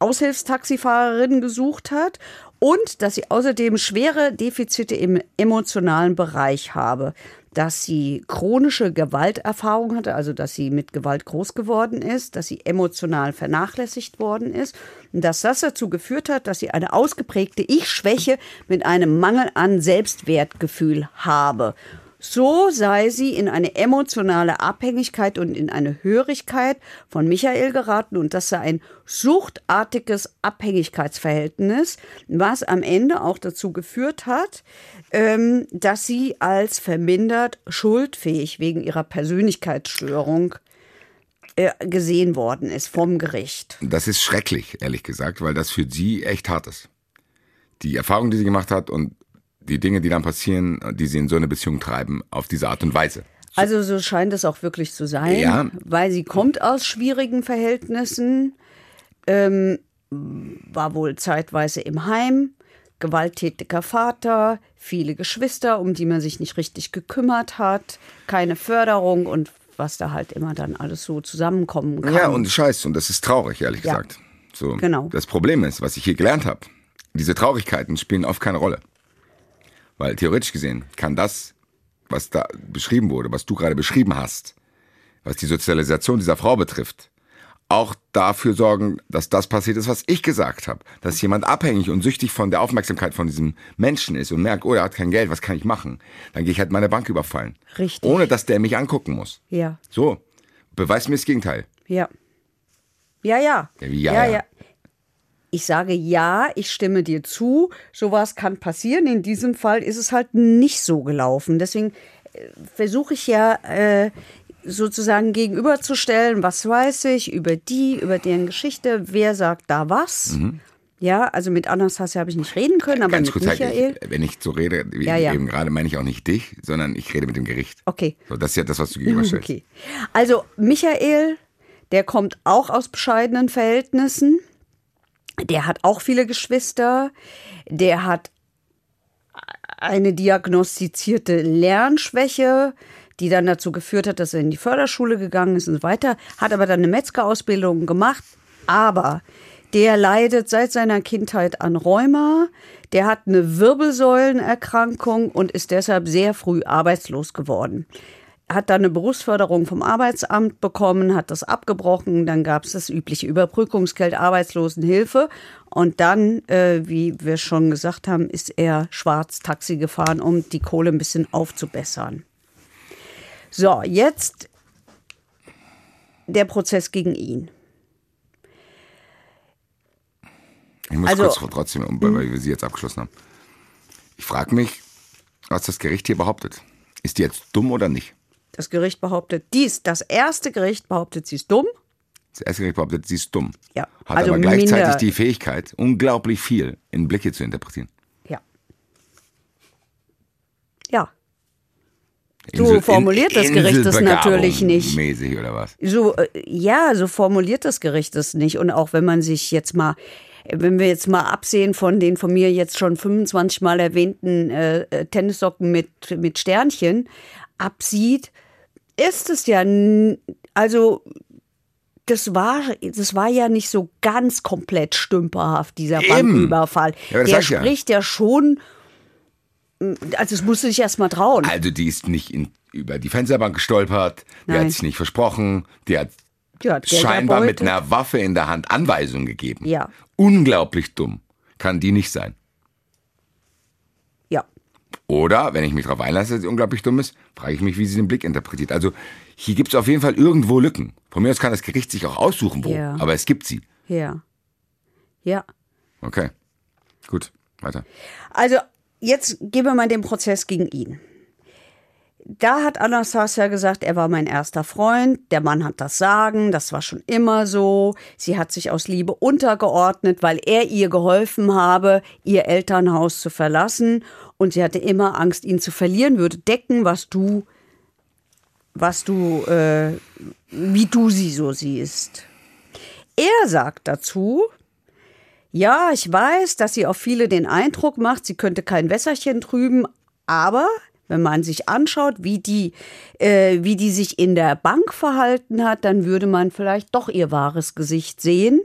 Aushilfstaxifahrerin gesucht hat und dass sie außerdem schwere Defizite im emotionalen Bereich habe, dass sie chronische Gewalterfahrung hatte, also dass sie mit Gewalt groß geworden ist, dass sie emotional vernachlässigt worden ist und dass das dazu geführt hat, dass sie eine ausgeprägte Ich-Schwäche mit einem Mangel an Selbstwertgefühl habe. So sei sie in eine emotionale Abhängigkeit und in eine Hörigkeit von Michael geraten und das sei ein suchtartiges Abhängigkeitsverhältnis, was am Ende auch dazu geführt hat, ähm, dass sie als vermindert schuldfähig wegen ihrer Persönlichkeitsstörung äh, gesehen worden ist vom Gericht.
Das ist schrecklich, ehrlich gesagt, weil das für sie echt hart ist. Die Erfahrung, die sie gemacht hat und die Dinge, die dann passieren, die sie in so eine Beziehung treiben, auf diese Art und Weise.
Also so scheint es auch wirklich zu sein,
Ja.
weil sie kommt aus schwierigen Verhältnissen, ähm, war wohl zeitweise im Heim, gewalttätiger Vater, viele Geschwister, um die man sich nicht richtig gekümmert hat, keine Förderung und was da halt immer dann alles so zusammenkommen kann.
Ja, und Scheiß, und das ist traurig, ehrlich
Ja.
gesagt. So,
Genau.
Das Problem ist, was ich hier gelernt habe, diese Traurigkeiten spielen oft keine Rolle. Weil theoretisch gesehen kann das, was da beschrieben wurde, was du gerade beschrieben hast, was die Sozialisation dieser Frau betrifft, auch dafür sorgen, dass das passiert ist, was ich gesagt habe. Dass jemand abhängig und süchtig von der Aufmerksamkeit von diesem Menschen ist und merkt, oh, er hat kein Geld, was kann ich machen? Dann gehe ich halt meine Bank überfallen.
Richtig.
Ohne, dass der mich angucken muss.
ja,
So, beweis mir das Gegenteil.
ja. Ja, ja.
Ja, wie ja, ja?
Ich sage ja, ich stimme dir zu. Sowas kann passieren. In diesem Fall ist es halt nicht so gelaufen. Deswegen äh, versuche ich ja äh, sozusagen gegenüberzustellen, was weiß ich über die, über deren Geschichte, wer sagt da was. Ja, also mit Anastasia habe ich nicht reden können, aber
Mhm. Ganz
mit
kurz, halt,
Michael.
ich, wenn ich so rede, wie
Ja, ja.
eben gerade, meine ich auch nicht dich, sondern ich rede mit dem Gericht.
Okay.
So, das ist ja das, was du gegenüberstellst.
Okay. Also Michael, der kommt auch aus bescheidenen Verhältnissen. Der hat auch viele Geschwister. Der hat eine diagnostizierte Lernschwäche, die dann dazu geführt hat, dass er in die Förderschule gegangen ist und so weiter. Hat aber dann eine Metzgerausbildung gemacht. Aber der leidet seit seiner Kindheit an Rheuma. Der hat eine Wirbelsäulenerkrankung und ist deshalb sehr früh arbeitslos geworden. Hat dann eine Berufsförderung vom Arbeitsamt bekommen, hat das abgebrochen, dann gab es das übliche Überbrückungsgeld, Arbeitslosenhilfe und dann, äh, wie wir schon gesagt haben, ist er schwarz Taxi gefahren, um die Kohle ein bisschen aufzubessern. So, jetzt der Prozess gegen ihn.
Ich muss
Also-
kurz trotzdem, um- weil wir sie jetzt abgeschlossen haben. Ich frage mich, was das Gericht hier behauptet. Ist die jetzt dumm oder nicht?
Das Gericht behauptet, dies, das erste Gericht behauptet, sie ist dumm.
Das erste Gericht behauptet, sie ist dumm.
Ja,
Hat
also
aber gleichzeitig
minder-
die Fähigkeit, unglaublich viel in Blicke zu interpretieren.
Ja. Ja. So formuliert das Gericht das natürlich nicht.
Mäßig oder was?
So, äh, ja, so formuliert das Gericht es nicht. Und auch wenn man sich jetzt mal, wenn wir jetzt mal absehen von den von mir jetzt schon 25 Mal erwähnten äh, äh, Tennissocken mit, mit Sternchen absieht, ist es ja, also das war, das war ja nicht so ganz komplett stümperhaft, dieser
Eben.
Banküberfall.
Ja,
Der
sag ich ja.
spricht ja schon, also es musste sich erst mal trauen.
Also die ist nicht in, über die Fensterbank gestolpert, die
Nein.
hat sich nicht versprochen, die hat
Die hat
scheinbar mit einer Waffe in der Hand Anweisungen gegeben.
Ja.
Unglaublich dumm. Kann die nicht sein. Oder, wenn ich mich darauf einlasse, dass sie unglaublich dumm ist, frage ich mich, wie sie den Blick interpretiert. Also hier gibt es auf jeden Fall irgendwo Lücken. Von mir aus kann das Gericht sich auch aussuchen, wo.
Ja.
Aber es gibt sie.
Ja. Ja.
Okay. Gut, weiter.
Also, jetzt gehen wir mal den Prozess gegen ihn. Da hat Anastasia gesagt, er war mein erster Freund, der Mann hat das Sagen, das war schon immer so. Sie hat sich aus Liebe untergeordnet, weil er ihr geholfen habe, ihr Elternhaus zu verlassen. Und sie hatte immer Angst, ihn zu verlieren, würde decken, was du, was du, äh, wie du sie so siehst. Er sagt dazu, ja, ich weiß, dass sie auf viele den Eindruck macht, sie könnte kein Wässerchen trüben, aber wenn man sich anschaut, wie die, äh, wie die sich in der Bank verhalten hat, dann würde man vielleicht doch ihr wahres Gesicht sehen.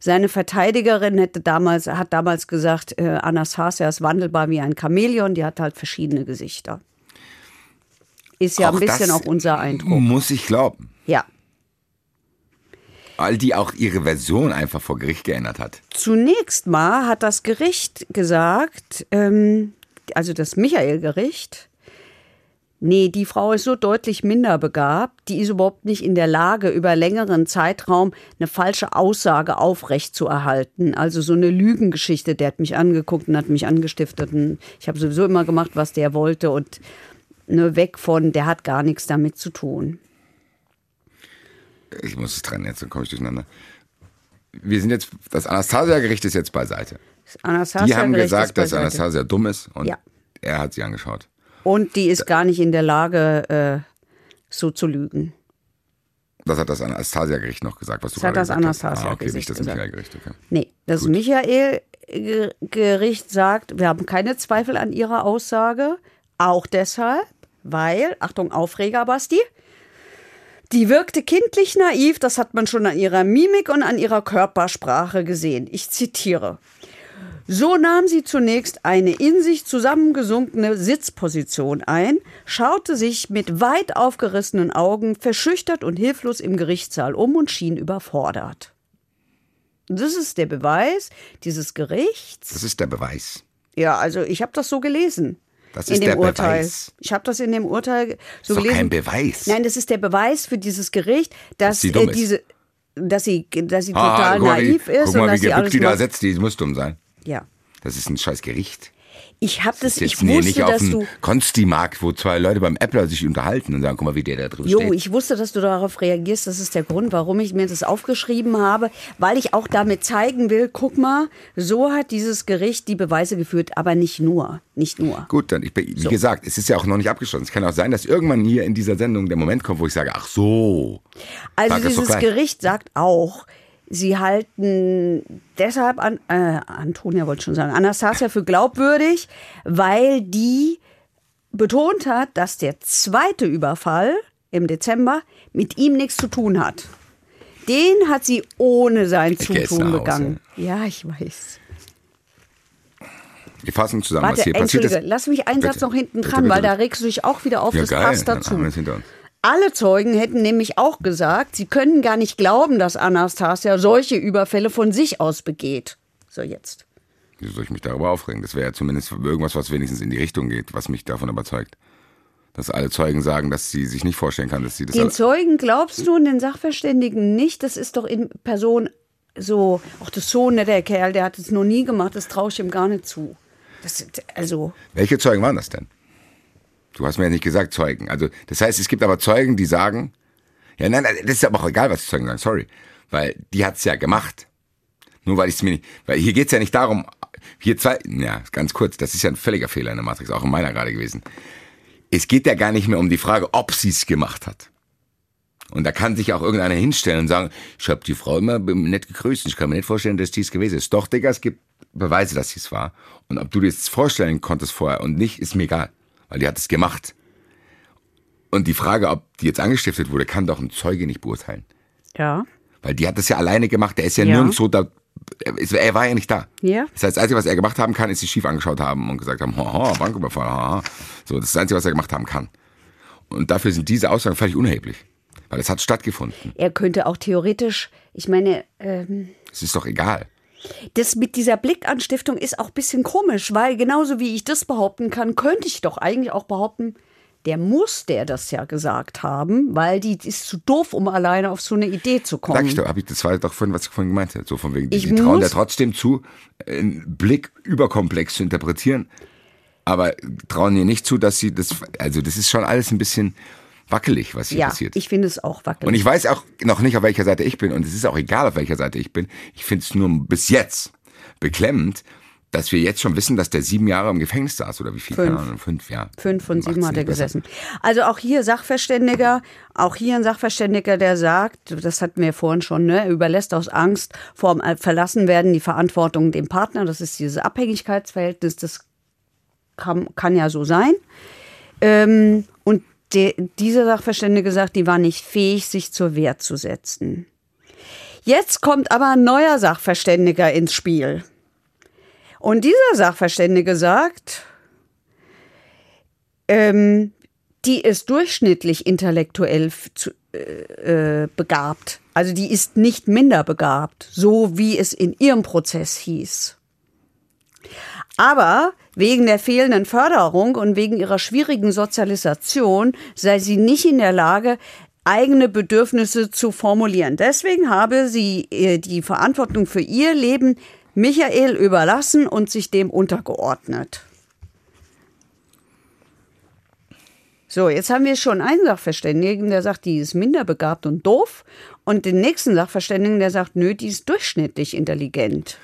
Seine Verteidigerin hätte damals, hat damals gesagt, äh, Anastasia ist wandelbar wie ein Chamäleon, die hat halt verschiedene Gesichter. Ist ja
Auch
ein bisschen auch unser Eindruck.
Muss ich glauben.
Ja.
Weil die auch ihre Version einfach vor Gericht geändert hat.
Zunächst mal hat das Gericht gesagt, ähm, also das Michael-Gericht, nee, die Frau ist so deutlich minder begabt, die ist überhaupt nicht in der Lage, über längeren Zeitraum eine falsche Aussage aufrechtzuerhalten. Also so eine Lügengeschichte, der hat mich angeguckt und hat mich angestiftet. Und ich habe sowieso immer gemacht, was der wollte und ne, weg von, der hat gar nichts damit zu tun.
Ich muss es trennen, jetzt komme ich durcheinander. Wir sind jetzt, das Anastasia-Gericht ist jetzt beiseite.
Das Anastasia
Die haben gesagt, dass. Anastasia dumm ist und
Ja.
er hat sie angeschaut.
Und die ist gar nicht in der Lage, äh, so zu lügen.
Das hat das Anastasia-Gericht noch gesagt, was du
Das hat
gerade
das
gesagt hast. Ah, okay,
Anastasia-Gericht
nicht das
gesagt.
Michael-Gericht. Okay.
Nee, das Michael-Gericht sagt, wir haben keine Zweifel an ihrer Aussage. Auch deshalb, weil, Achtung, Aufreger, Basti, die wirkte kindlich naiv, das hat man schon an ihrer Mimik und an ihrer Körpersprache gesehen. Ich zitiere. So nahm sie zunächst eine in sich zusammengesunkene Sitzposition ein, schaute sich mit weit aufgerissenen Augen verschüchtert und hilflos im Gerichtssaal um und schien überfordert. Das ist der Beweis dieses Gerichts.
Das ist der Beweis.
Ja, also ich habe das so gelesen.
Das
in
ist
dem
der
Urteil.
Beweis.
Ich habe das in dem Urteil so
Ist doch
gelesen.
kein Beweis.
Nein, das ist der Beweis für dieses Gericht, dass
sie dumm
äh,
ist.
diese, dass sie, dass sie
Ah,
total
guck mal,
naiv ist
guck
und
mal, wie
dass sie alles
die da setzt, die muss dumm sein.
Ja,
Das ist ein scheiß Gericht.
ich habe das,
jetzt
ich wusste,
nicht auf
dass
dem
du,
Konsti-Markt, wo zwei Leute beim Äppler sich unterhalten und sagen, guck mal, wie der da
Jo,
steht.
ich wusste, dass du darauf reagierst. Das ist der Grund, warum ich mir das aufgeschrieben habe, weil ich auch damit zeigen will, guck mal, so hat dieses Gericht die Beweise geführt, aber nicht nur, nicht nur.
Gut, dann, ich, wie gesagt, es ist ja auch noch nicht abgeschlossen. Es kann auch sein, dass irgendwann hier in dieser Sendung der Moment kommt, wo ich sage, ach so.
Also
das
dieses. Gericht sagt auch, sie halten deshalb an, äh, Antonia wollte schon sagen, Anastasia für glaubwürdig, weil die betont hat, dass der zweite Überfall im Dezember mit ihm nichts zu tun hat. Den hat sie ohne sein Zutun begangen. Ja, ich weiß.
Wir fassen zusammen,
Warte,
was hier passiert
entschuldige,
ist.
lass mich einen
Bitte.
Satz noch hinten
Bitte,
dran,
bitte,
weil da
bitte.
regst du dich auch wieder auf,
Ja,
das
geil,
passt dazu. Alle Zeugen hätten nämlich auch gesagt, sie können gar nicht glauben, dass Anastasia solche Überfälle von sich aus begeht. So jetzt.
Wieso soll ich mich darüber aufregen? Das wäre ja zumindest irgendwas, was wenigstens in die Richtung geht, was mich davon überzeugt. Dass alle Zeugen sagen, dass sie sich nicht vorstellen kann, dass sie das
Den Zeugen glaubst du und den Sachverständigen nicht? Das ist doch in Person so, auch das so ne, der Kerl, der hat es noch nie gemacht, das traue ich ihm gar nicht zu. Das, also,
Welche Zeugen waren das denn? Du hast mir ja nicht gesagt Zeugen. Also das heißt, es gibt aber Zeugen, die sagen, ja nein, das ist aber auch egal, was Zeugen sagen, sorry, weil die hat's ja gemacht. Nur weil ich es mir nicht, weil hier geht's ja nicht darum, hier zwei, ja, ganz kurz, das ist ja ein völliger Fehler in der Matrix, auch in meiner gerade gewesen. Es geht ja gar nicht mehr um die Frage, ob sie es gemacht hat. Und da kann sich auch irgendeiner hinstellen und sagen, ich habe die Frau immer nett gegrüßt. Ich kann mir nicht vorstellen, dass die es gewesen ist. Doch, Digga, es gibt Beweise, dass sie es war. Und ob du dir das vorstellen konntest vorher und nicht, ist mir egal. Weil die hat es gemacht. Und die Frage, ob die jetzt angestiftet wurde, kann doch ein Zeuge nicht beurteilen.
ja.
Weil die hat das ja alleine gemacht. Der ist ja,
Ja.
nirgendwo da. Er war ja nicht da.
Ja.
Das heißt, das Einzige, was er gemacht haben kann, ist sich schief angeschaut haben und gesagt haben, haha, Banküberfall, haha. So, das ist das Einzige, was er gemacht haben kann. Und dafür sind diese Aussagen völlig unerheblich. Weil es hat stattgefunden.
Er könnte auch theoretisch, ich meine, ähm,
Es ist doch egal.
Das mit dieser Blickanstiftung ist auch ein bisschen komisch, weil genauso wie ich das behaupten kann, könnte ich doch eigentlich auch behaupten, der muss der das ja gesagt haben, weil die ist zu doof, um alleine auf so eine Idee zu kommen.
Sag ich doch, hab ich, das war doch vorhin, was ich vorhin gemeint habe. So von wegen, die,
Ich
die trauen der trotzdem zu, einen Blick überkomplex zu interpretieren, aber trauen ihr nicht zu, dass sie das, also das ist schon alles ein bisschen wackelig, was hier
ja,
passiert.
ich finde es auch wackelig.
Und ich weiß auch noch nicht, auf welcher Seite ich bin. Und es ist auch egal, auf welcher Seite ich bin. Ich finde es nur bis jetzt beklemmend, dass wir jetzt schon wissen, dass der sieben Jahre im Gefängnis saß oder wie viel?
Fünf.
Keine Ahnung, fünf, ja.
Fünf von sieben hat er
besser.
gesessen. Also auch hier Sachverständiger, auch hier ein Sachverständiger, der sagt, das hatten wir vorhin schon, ne, er überlässt aus Angst vor dem Verlassenwerden die Verantwortung dem Partner. Das ist dieses Abhängigkeitsverhältnis, das kann, kann ja so sein. Ähm, und de, dieser Sachverständige sagt, die war nicht fähig, sich zur Wehr zu setzen. Jetzt kommt aber ein neuer Sachverständiger ins Spiel. Und dieser Sachverständige sagt, ähm, die ist durchschnittlich intellektuell zu, äh, äh, begabt. Also die ist nicht minder begabt, so wie es in ihrem Prozess hieß. Aber wegen der fehlenden Förderung und wegen ihrer schwierigen Sozialisation sei sie nicht in der Lage, eigene Bedürfnisse zu formulieren. Deswegen habe sie äh, die Verantwortung für ihr Leben Michael überlassen und sich dem untergeordnet. So, jetzt haben wir schon einen Sachverständigen, der sagt, die ist minderbegabt und doof. Und den nächsten Sachverständigen, der sagt, nö, die ist durchschnittlich intelligent.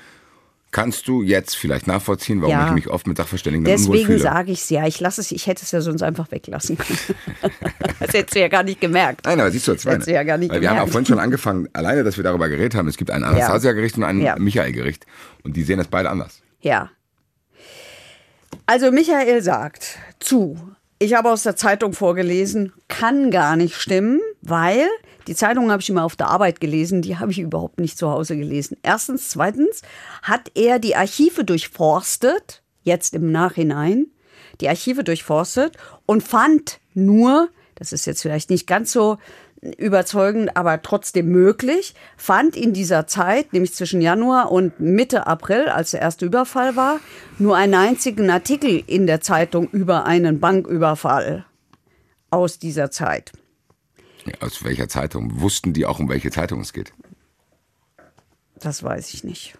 Kannst du jetzt vielleicht nachvollziehen, warum
Ja.
ich mich oft mit Sachverständigen
Deswegen sage ich es ja. Ich lasse es, ich hätte es ja sonst einfach weglassen können. das hättest du ja gar nicht gemerkt.
Nein, aber siehst du,
du ja gar nicht
Weil wir haben auch vorhin schon angefangen, alleine, dass wir darüber geredet haben, es gibt ein Anastasia-Gericht und ein
Ja.
Michael-Gericht. Und die sehen das beide anders.
Ja. Also Michael sagt zu, ich habe aus der Zeitung vorgelesen, kann gar nicht stimmen, weil die Zeitung habe ich immer auf der Arbeit gelesen, die habe ich überhaupt nicht zu Hause gelesen. Erstens, zweitens hat er die Archive durchforstet, jetzt im Nachhinein, die Archive durchforstet und fand nur, das ist jetzt vielleicht nicht ganz so überzeugend, aber trotzdem möglich, fand in dieser Zeit, nämlich zwischen Januar und Mitte April, als der erste Überfall war, nur einen einzigen Artikel in der Zeitung über einen Banküberfall aus dieser Zeit.
Aus welcher Zeitung? Wussten die auch, um welche Zeitung es geht?
Das weiß ich nicht.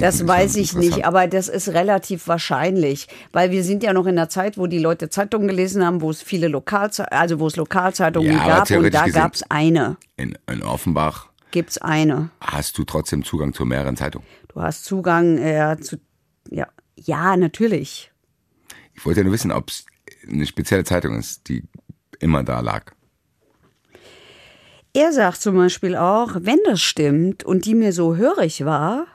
Das,
weiß ich nicht, aber das ist relativ wahrscheinlich, weil wir sind ja noch in der Zeit, wo die Leute Zeitungen gelesen haben, wo es viele Lokalzeitungen, also wo es Lokalzeitungen
Ja,
gab und da gab es eine.
In, in Offenbach
Gibt's eine.
hast du trotzdem Zugang zu mehreren Zeitungen.
Du hast Zugang äh, zu ja, ja, natürlich.
Ich wollte ja nur wissen, ob es eine spezielle Zeitung ist, die immer da lag.
Er sagt zum Beispiel auch, wenn das stimmt und die mir so hörig war,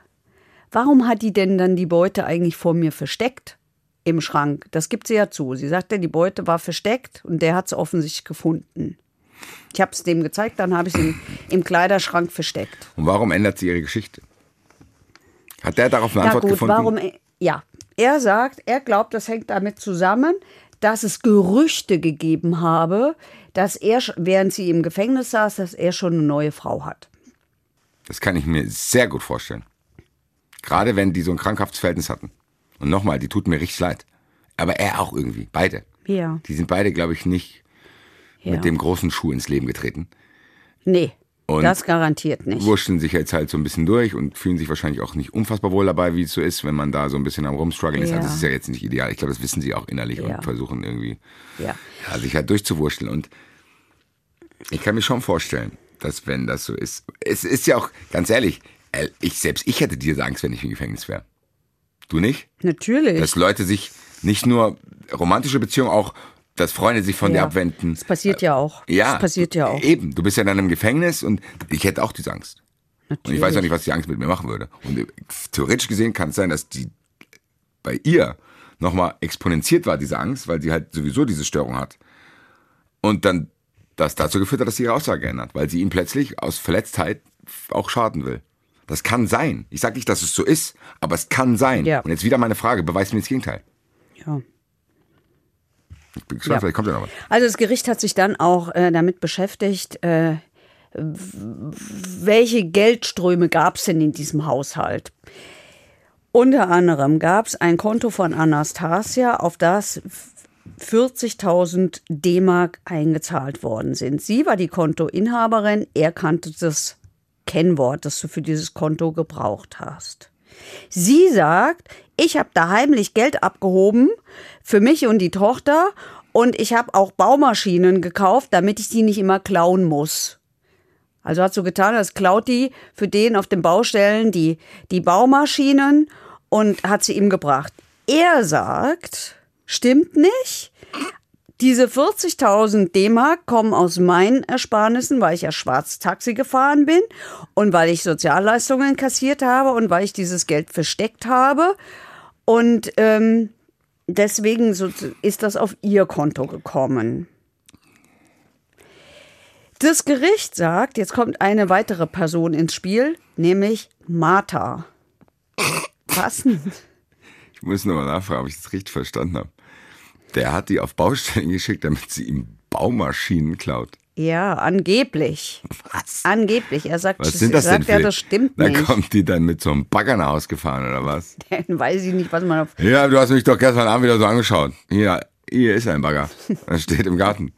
warum hat die denn dann die Beute eigentlich vor mir versteckt im Schrank? Das gibt sie ja zu. Sie sagte, die Beute war versteckt und der hat es offensichtlich gefunden. Ich habe es dem gezeigt, dann habe ich es im, im Kleiderschrank versteckt.
Und warum ändert sie ihre Geschichte? Hat der darauf eine
Na
Antwort
gut,
gefunden?
warum? Ja, er sagt, er glaubt, das hängt damit zusammen, dass es Gerüchte gegeben habe, dass er, während sie im Gefängnis saß, dass er schon eine neue Frau hat.
Das kann ich mir sehr gut vorstellen. Gerade wenn die so ein krankhaftes Verhältnis hatten. Und nochmal, die tut mir richtig leid. Aber er auch irgendwie. Beide.
Ja.
Die sind beide, glaube ich, nicht
ja.
mit dem großen Schuh ins Leben getreten.
Nee,
Und
das garantiert nicht.
Wurschteln sich jetzt halt so ein bisschen durch und fühlen sich wahrscheinlich auch nicht unfassbar wohl dabei, wie es so ist, wenn man da so ein bisschen am Rumstruggeln ist.
Ja.
Also das ist ja jetzt nicht ideal. Ich glaube, das wissen sie auch innerlich
Ja.
und versuchen irgendwie
Ja.
ja, sich halt durchzuwurschteln. Und ich kann mir schon vorstellen, dass wenn das so ist, es ist ja auch, ganz ehrlich, äh, ich selbst, ich hätte diese Angst, wenn ich im Gefängnis wäre. Du nicht?
Natürlich.
Dass Leute sich nicht nur romantische Beziehungen, auch, dass Freunde sich von dir
Ja.
abwenden.
Das passiert ja auch.
Ja.
Das passiert ja auch.
Eben, du bist ja dann im Gefängnis und ich hätte auch diese Angst. Und ich
Natürlich.
weiß auch nicht, was die Angst mit mir machen würde. Und theoretisch gesehen kann es sein, dass die bei ihr nochmal exponentiert war, diese Angst, weil sie halt sowieso diese Störung hat. Und dann das dazu geführt hat, dass sie ihre Aussage ändert, weil sie ihm plötzlich aus Verletztheit auch schaden will. Das kann sein. Ich sage nicht, dass es so ist, aber es kann sein.
Ja.
Und jetzt wieder meine Frage, beweist mir das Gegenteil.
Ja.
Ich bin gespannt,
Ja.
vielleicht kommt ja noch was.
Also das Gericht hat sich dann auch äh, damit beschäftigt, äh, welche Geldströme gab es denn in diesem Haushalt. Unter anderem gab es ein Konto von Anastasia, auf das 40.000 D-Mark eingezahlt worden sind. Sie war die Kontoinhaberin, er kannte das Kennwort, das du für dieses Konto gebraucht hast. Sie sagt, ich habe da heimlich Geld abgehoben für mich und die Tochter und ich habe auch Baumaschinen gekauft, damit ich die nicht immer klauen muss. Also hat so getan, als klaut die für den auf den Baustellen die, die Baumaschinen und hat sie ihm gebracht. Er sagt, stimmt nicht. Diese 40.000 D-Mark kommen aus meinen Ersparnissen, weil ich ja Schwarztaxi gefahren bin und weil ich Sozialleistungen kassiert habe und weil ich dieses Geld versteckt habe. Und ähm, deswegen so, ist das auf ihr Konto gekommen. Das Gericht sagt, jetzt kommt eine weitere Person ins Spiel, nämlich Martha. Passend.
Ich muss nochmal nachfragen, ob ich das richtig verstanden habe. Der hat die auf Baustellen geschickt, damit sie ihm Baumaschinen klaut.
Ja, angeblich.
Was?
Angeblich. Er sagt,
Was sind das denn
sagt
für?
ja, das stimmt
da
nicht.
kommt die dann mit so einem Bagger nach Hause gefahren oder was?
Dann weiß ich nicht, was man auf.
Ja, du hast mich doch gestern Abend wieder so angeschaut. Hier, hier ist ein Bagger. Das steht im Garten.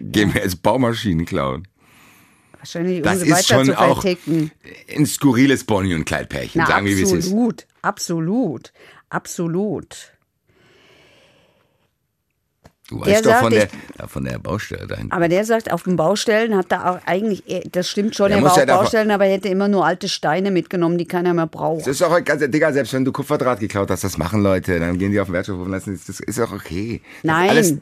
Geh mir jetzt Baumaschinen klauen.
Wahrscheinlich, um
Das
sie
ist schon auch ein skurriles Bonnie und Kleidpärchen. Sagen wir, wie es ist.
absolut. Absolut. Absolut.
Du
Der
weißt doch von der, ja, von der Baustelle dahin.
Aber der sagt, auf den Baustellen hat er auch eigentlich, das stimmt schon,
Der
er war
ja
auf
davon-
Baustellen, aber er hätte immer nur alte Steine mitgenommen, die keiner mehr braucht.
Das ist ganz, Digga, selbst wenn du Kupferdraht geklaut hast, das machen Leute, dann gehen die auf den Wertstoff und lassen, das ist doch okay.
Nein.
Alles,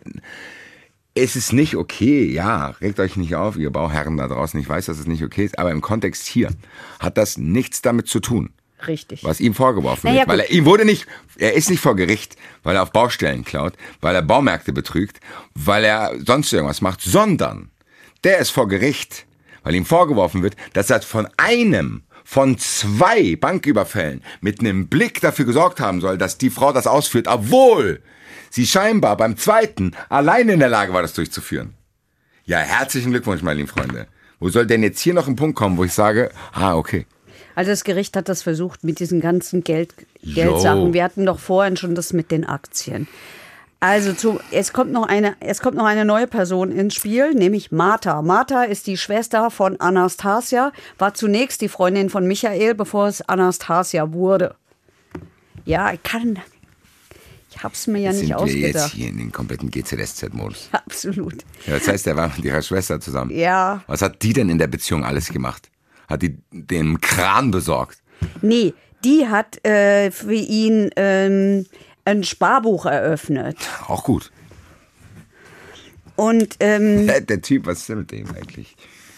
es ist nicht okay, ja, regt euch nicht auf, ihr Bauherren da draußen, ich weiß, dass es nicht okay ist, aber im Kontext hier hat das nichts damit zu tun,
Richtig.
was ihm vorgeworfen
Naja,
wird, weil er, ihm wurde nicht, er ist nicht vor Gericht, weil er auf Baustellen klaut, weil er Baumärkte betrügt, weil er sonst irgendwas macht, sondern der ist vor Gericht, weil ihm vorgeworfen wird, dass er von einem von zwei Banküberfällen mit einem Blick dafür gesorgt haben soll, dass die Frau das ausführt, obwohl sie scheinbar beim zweiten alleine in der Lage war, das durchzuführen. Ja, herzlichen Glückwunsch, meine lieben Freunde. Wo soll denn jetzt hier noch ein Punkt kommen, wo ich sage, ah, okay.
Also das Gericht hat das versucht mit diesen ganzen Geld, Geldsachen. Wir hatten doch vorhin schon das mit den Aktien. Also zu, es, kommt noch eine, es kommt noch eine neue Person ins Spiel, nämlich Martha. Martha ist die Schwester von Anastasia, war zunächst die Freundin von Michael, bevor es Anastasia wurde. Ja, ich kann. Ich hab's mir ja
Jetzt
nicht
sind wir jetzt
ausgedacht.
hier in den kompletten GZSZ-Modus.
Absolut.
Ja, das heißt, er war mit ihrer Schwester zusammen.
Ja.
Was hat die denn in der Beziehung alles gemacht? Hat die den Kran besorgt?
Nee, die hat äh, für ihn ähm, ein Sparbuch eröffnet.
Auch gut.
Und ähm,
Der Typ, was ist denn mit dem eigentlich?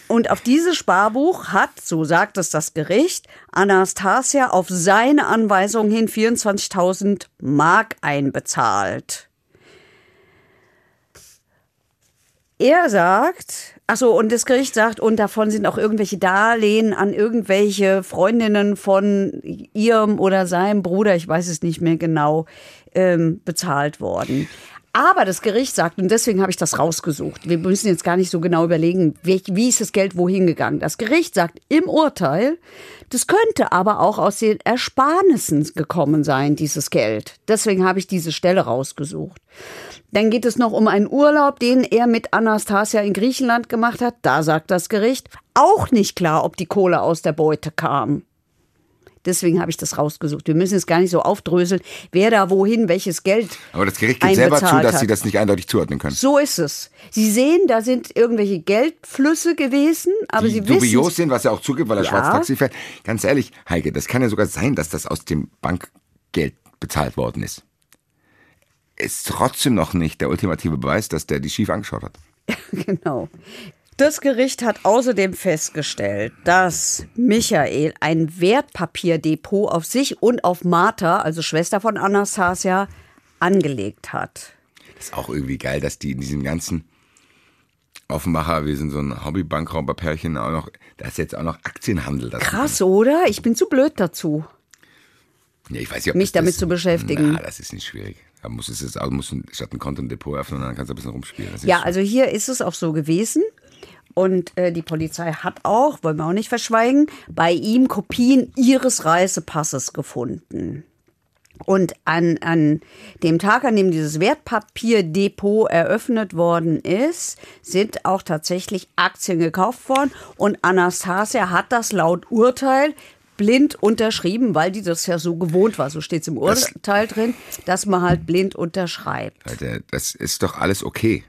Und auf dieses Sparbuch hat, so sagt es das Gericht, Anastasia auf seine Anweisung hin 24.000 Mark einbezahlt. Er sagt, Achso, und das Gericht sagt, und davon sind auch irgendwelche Darlehen an irgendwelche Freundinnen von ihrem oder seinem Bruder, ich weiß es nicht mehr genau, ähm, bezahlt worden. Aber das Gericht sagt, und deswegen habe ich das rausgesucht, wir müssen jetzt gar nicht so genau überlegen, wie, ist das Geld wohin gegangen. Das Gericht sagt im Urteil, das könnte aber auch aus den Ersparnissen gekommen sein, dieses Geld. Deswegen habe ich diese Stelle rausgesucht. Dann geht es noch um einen Urlaub, den er mit Anastasia in Griechenland gemacht hat. Da sagt das Gericht auch nicht klar, ob die Kohle aus der Beute kam. Deswegen habe ich das rausgesucht. Wir müssen es gar nicht so aufdröseln, wer da wohin welches Geld.
Aber das Gericht gibt selber zu, dass
hat.
sie das nicht eindeutig zuordnen können.
So ist es. Sie sehen, da sind irgendwelche Geldflüsse gewesen, aber
die
sie
dubios
wissen.
sind, was er auch zugibt, weil er
Ja.
schwarz Taxi fährt. Ganz ehrlich, Heike, das kann ja sogar sein, dass das aus dem Bankgeld bezahlt worden ist. Ist trotzdem noch nicht der ultimative Beweis, dass der die schief angeschaut hat.
Genau. Das Gericht hat außerdem festgestellt, dass Michael ein Wertpapierdepot auf sich und auf Martha, also Schwester von Anastasia, angelegt hat.
Ist auch irgendwie geil, dass die in diesem ganzen Offenbacher, wir sind so ein Hobby-Bankrauberpärchen, auch noch, da ist jetzt auch noch Aktienhandel.
Krass, oder? Ich bin zu blöd dazu.
Ja, ich weiß nicht, ob
Mich
das,
damit
das,
zu beschäftigen.
Na, das ist nicht schwierig. Da muss es jetzt, also musst du statt ein Konto ein Depot öffnen und dann kannst du ein bisschen rumspielen. Das ist
Ja, also hier ist es auch so gewesen. Und äh, die Polizei hat auch, wollen wir auch nicht verschweigen, bei ihm Kopien ihres Reisepasses gefunden. Und an, an dem Tag, an dem dieses Wertpapierdepot eröffnet worden ist, sind auch tatsächlich Aktien gekauft worden. Und Anastasia hat das laut Urteil blind unterschrieben, weil die das ja so gewohnt war. So steht es im Urteil drin, dass man halt blind unterschreibt.
Das ist doch alles okay.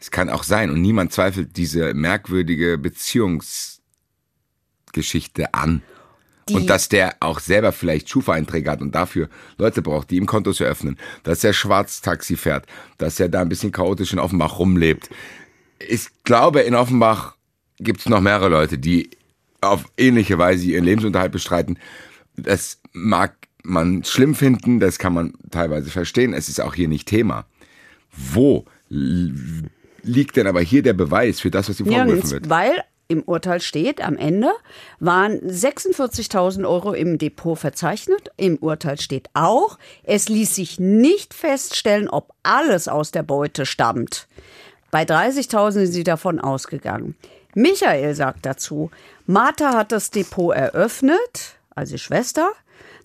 Es kann auch sein und niemand zweifelt diese merkwürdige Beziehungsgeschichte an. und dass der auch selber vielleicht Schufa-Einträge hat und dafür Leute braucht, die ihm Kontos eröffnen, dass er Schwarztaxi fährt, dass er da ein bisschen chaotisch in Offenbach rumlebt. Ich glaube, in Offenbach gibt es noch mehrere Leute, die auf ähnliche Weise ihren Lebensunterhalt bestreiten. Das mag man schlimm finden, das kann man teilweise verstehen. Es ist auch hier nicht Thema. Wo liegt denn aber hier der Beweis für das, was ihm vorgeworfen
Nirgends,
wird?
weil im Urteil steht, am Ende waren 46.000 Euro im Depot verzeichnet. Im Urteil steht auch, es ließ sich nicht feststellen, ob alles aus der Beute stammt. Bei 30.000 sind sie davon ausgegangen. Michael sagt dazu, Martha hat das Depot eröffnet, also Schwester.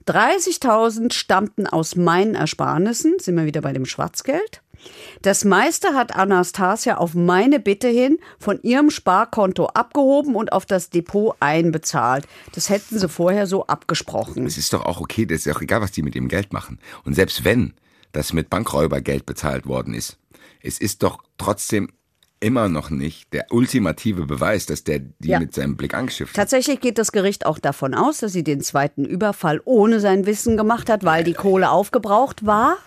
30.000 stammten aus meinen Ersparnissen, sind wir wieder bei dem Schwarzgeld. Das meiste hat Anastasia auf meine Bitte hin von ihrem Sparkonto abgehoben und auf das Depot einbezahlt. Das hätten sie vorher so abgesprochen.
Es ist doch auch okay, das ist auch egal, was die mit dem Geld machen. Und selbst wenn das mit Bankräubergeld bezahlt worden ist, es ist doch trotzdem immer noch nicht der ultimative Beweis, dass der die
Ja.
mit seinem Blick angeschifft hat.
Tatsächlich geht das Gericht auch davon aus, dass sie den zweiten Überfall ohne sein Wissen gemacht hat, weil die Kohle aufgebraucht war.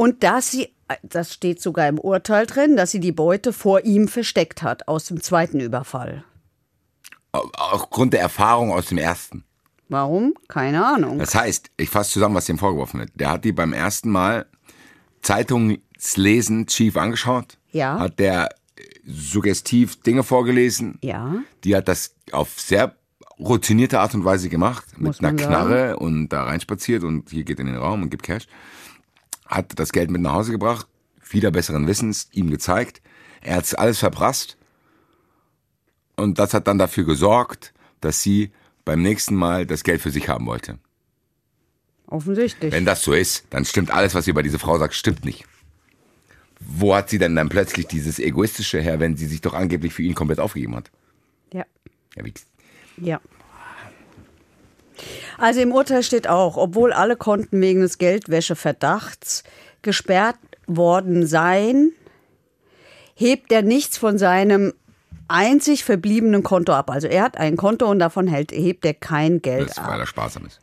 Und dass sie, das steht sogar im Urteil drin, dass sie die Beute vor ihm versteckt hat aus dem zweiten Überfall.
Au- Aufgrund der Erfahrung aus dem ersten.
Warum? Keine Ahnung.
Das heißt, ich fasse zusammen, was ihm vorgeworfen wird. Der hat die beim ersten Mal Zeitungslesen schief angeschaut.
Ja.
Hat der äh, suggestiv Dinge vorgelesen.
Ja.
Die hat das auf sehr routinierte Art und Weise gemacht.
Muss
mit einer. Knarre und da reinspaziert und hier geht in den Raum und gibt Cash. Hat das Geld mit nach Hause gebracht. Wieder besseren Wissens, ihm gezeigt. Er hat alles verprasst. Und das hat dann dafür gesorgt, dass sie beim nächsten Mal das Geld für sich haben wollte.
Offensichtlich.
Wenn das so ist, dann stimmt alles, was sie über diese Frau sagt, stimmt nicht. Wo hat sie denn dann plötzlich dieses Egoistische her, wenn sie sich doch angeblich für ihn komplett aufgegeben hat?
Ja.
Ja, wie,
Ja. Also im Urteil steht auch, obwohl alle Konten wegen des Geldwäscheverdachts gesperrt worden seien, hebt er nichts von seinem einzig verbliebenen Konto ab. Also er hat ein Konto und davon hält, hebt er kein Geld
das,
ab.
weil er sparsam ist.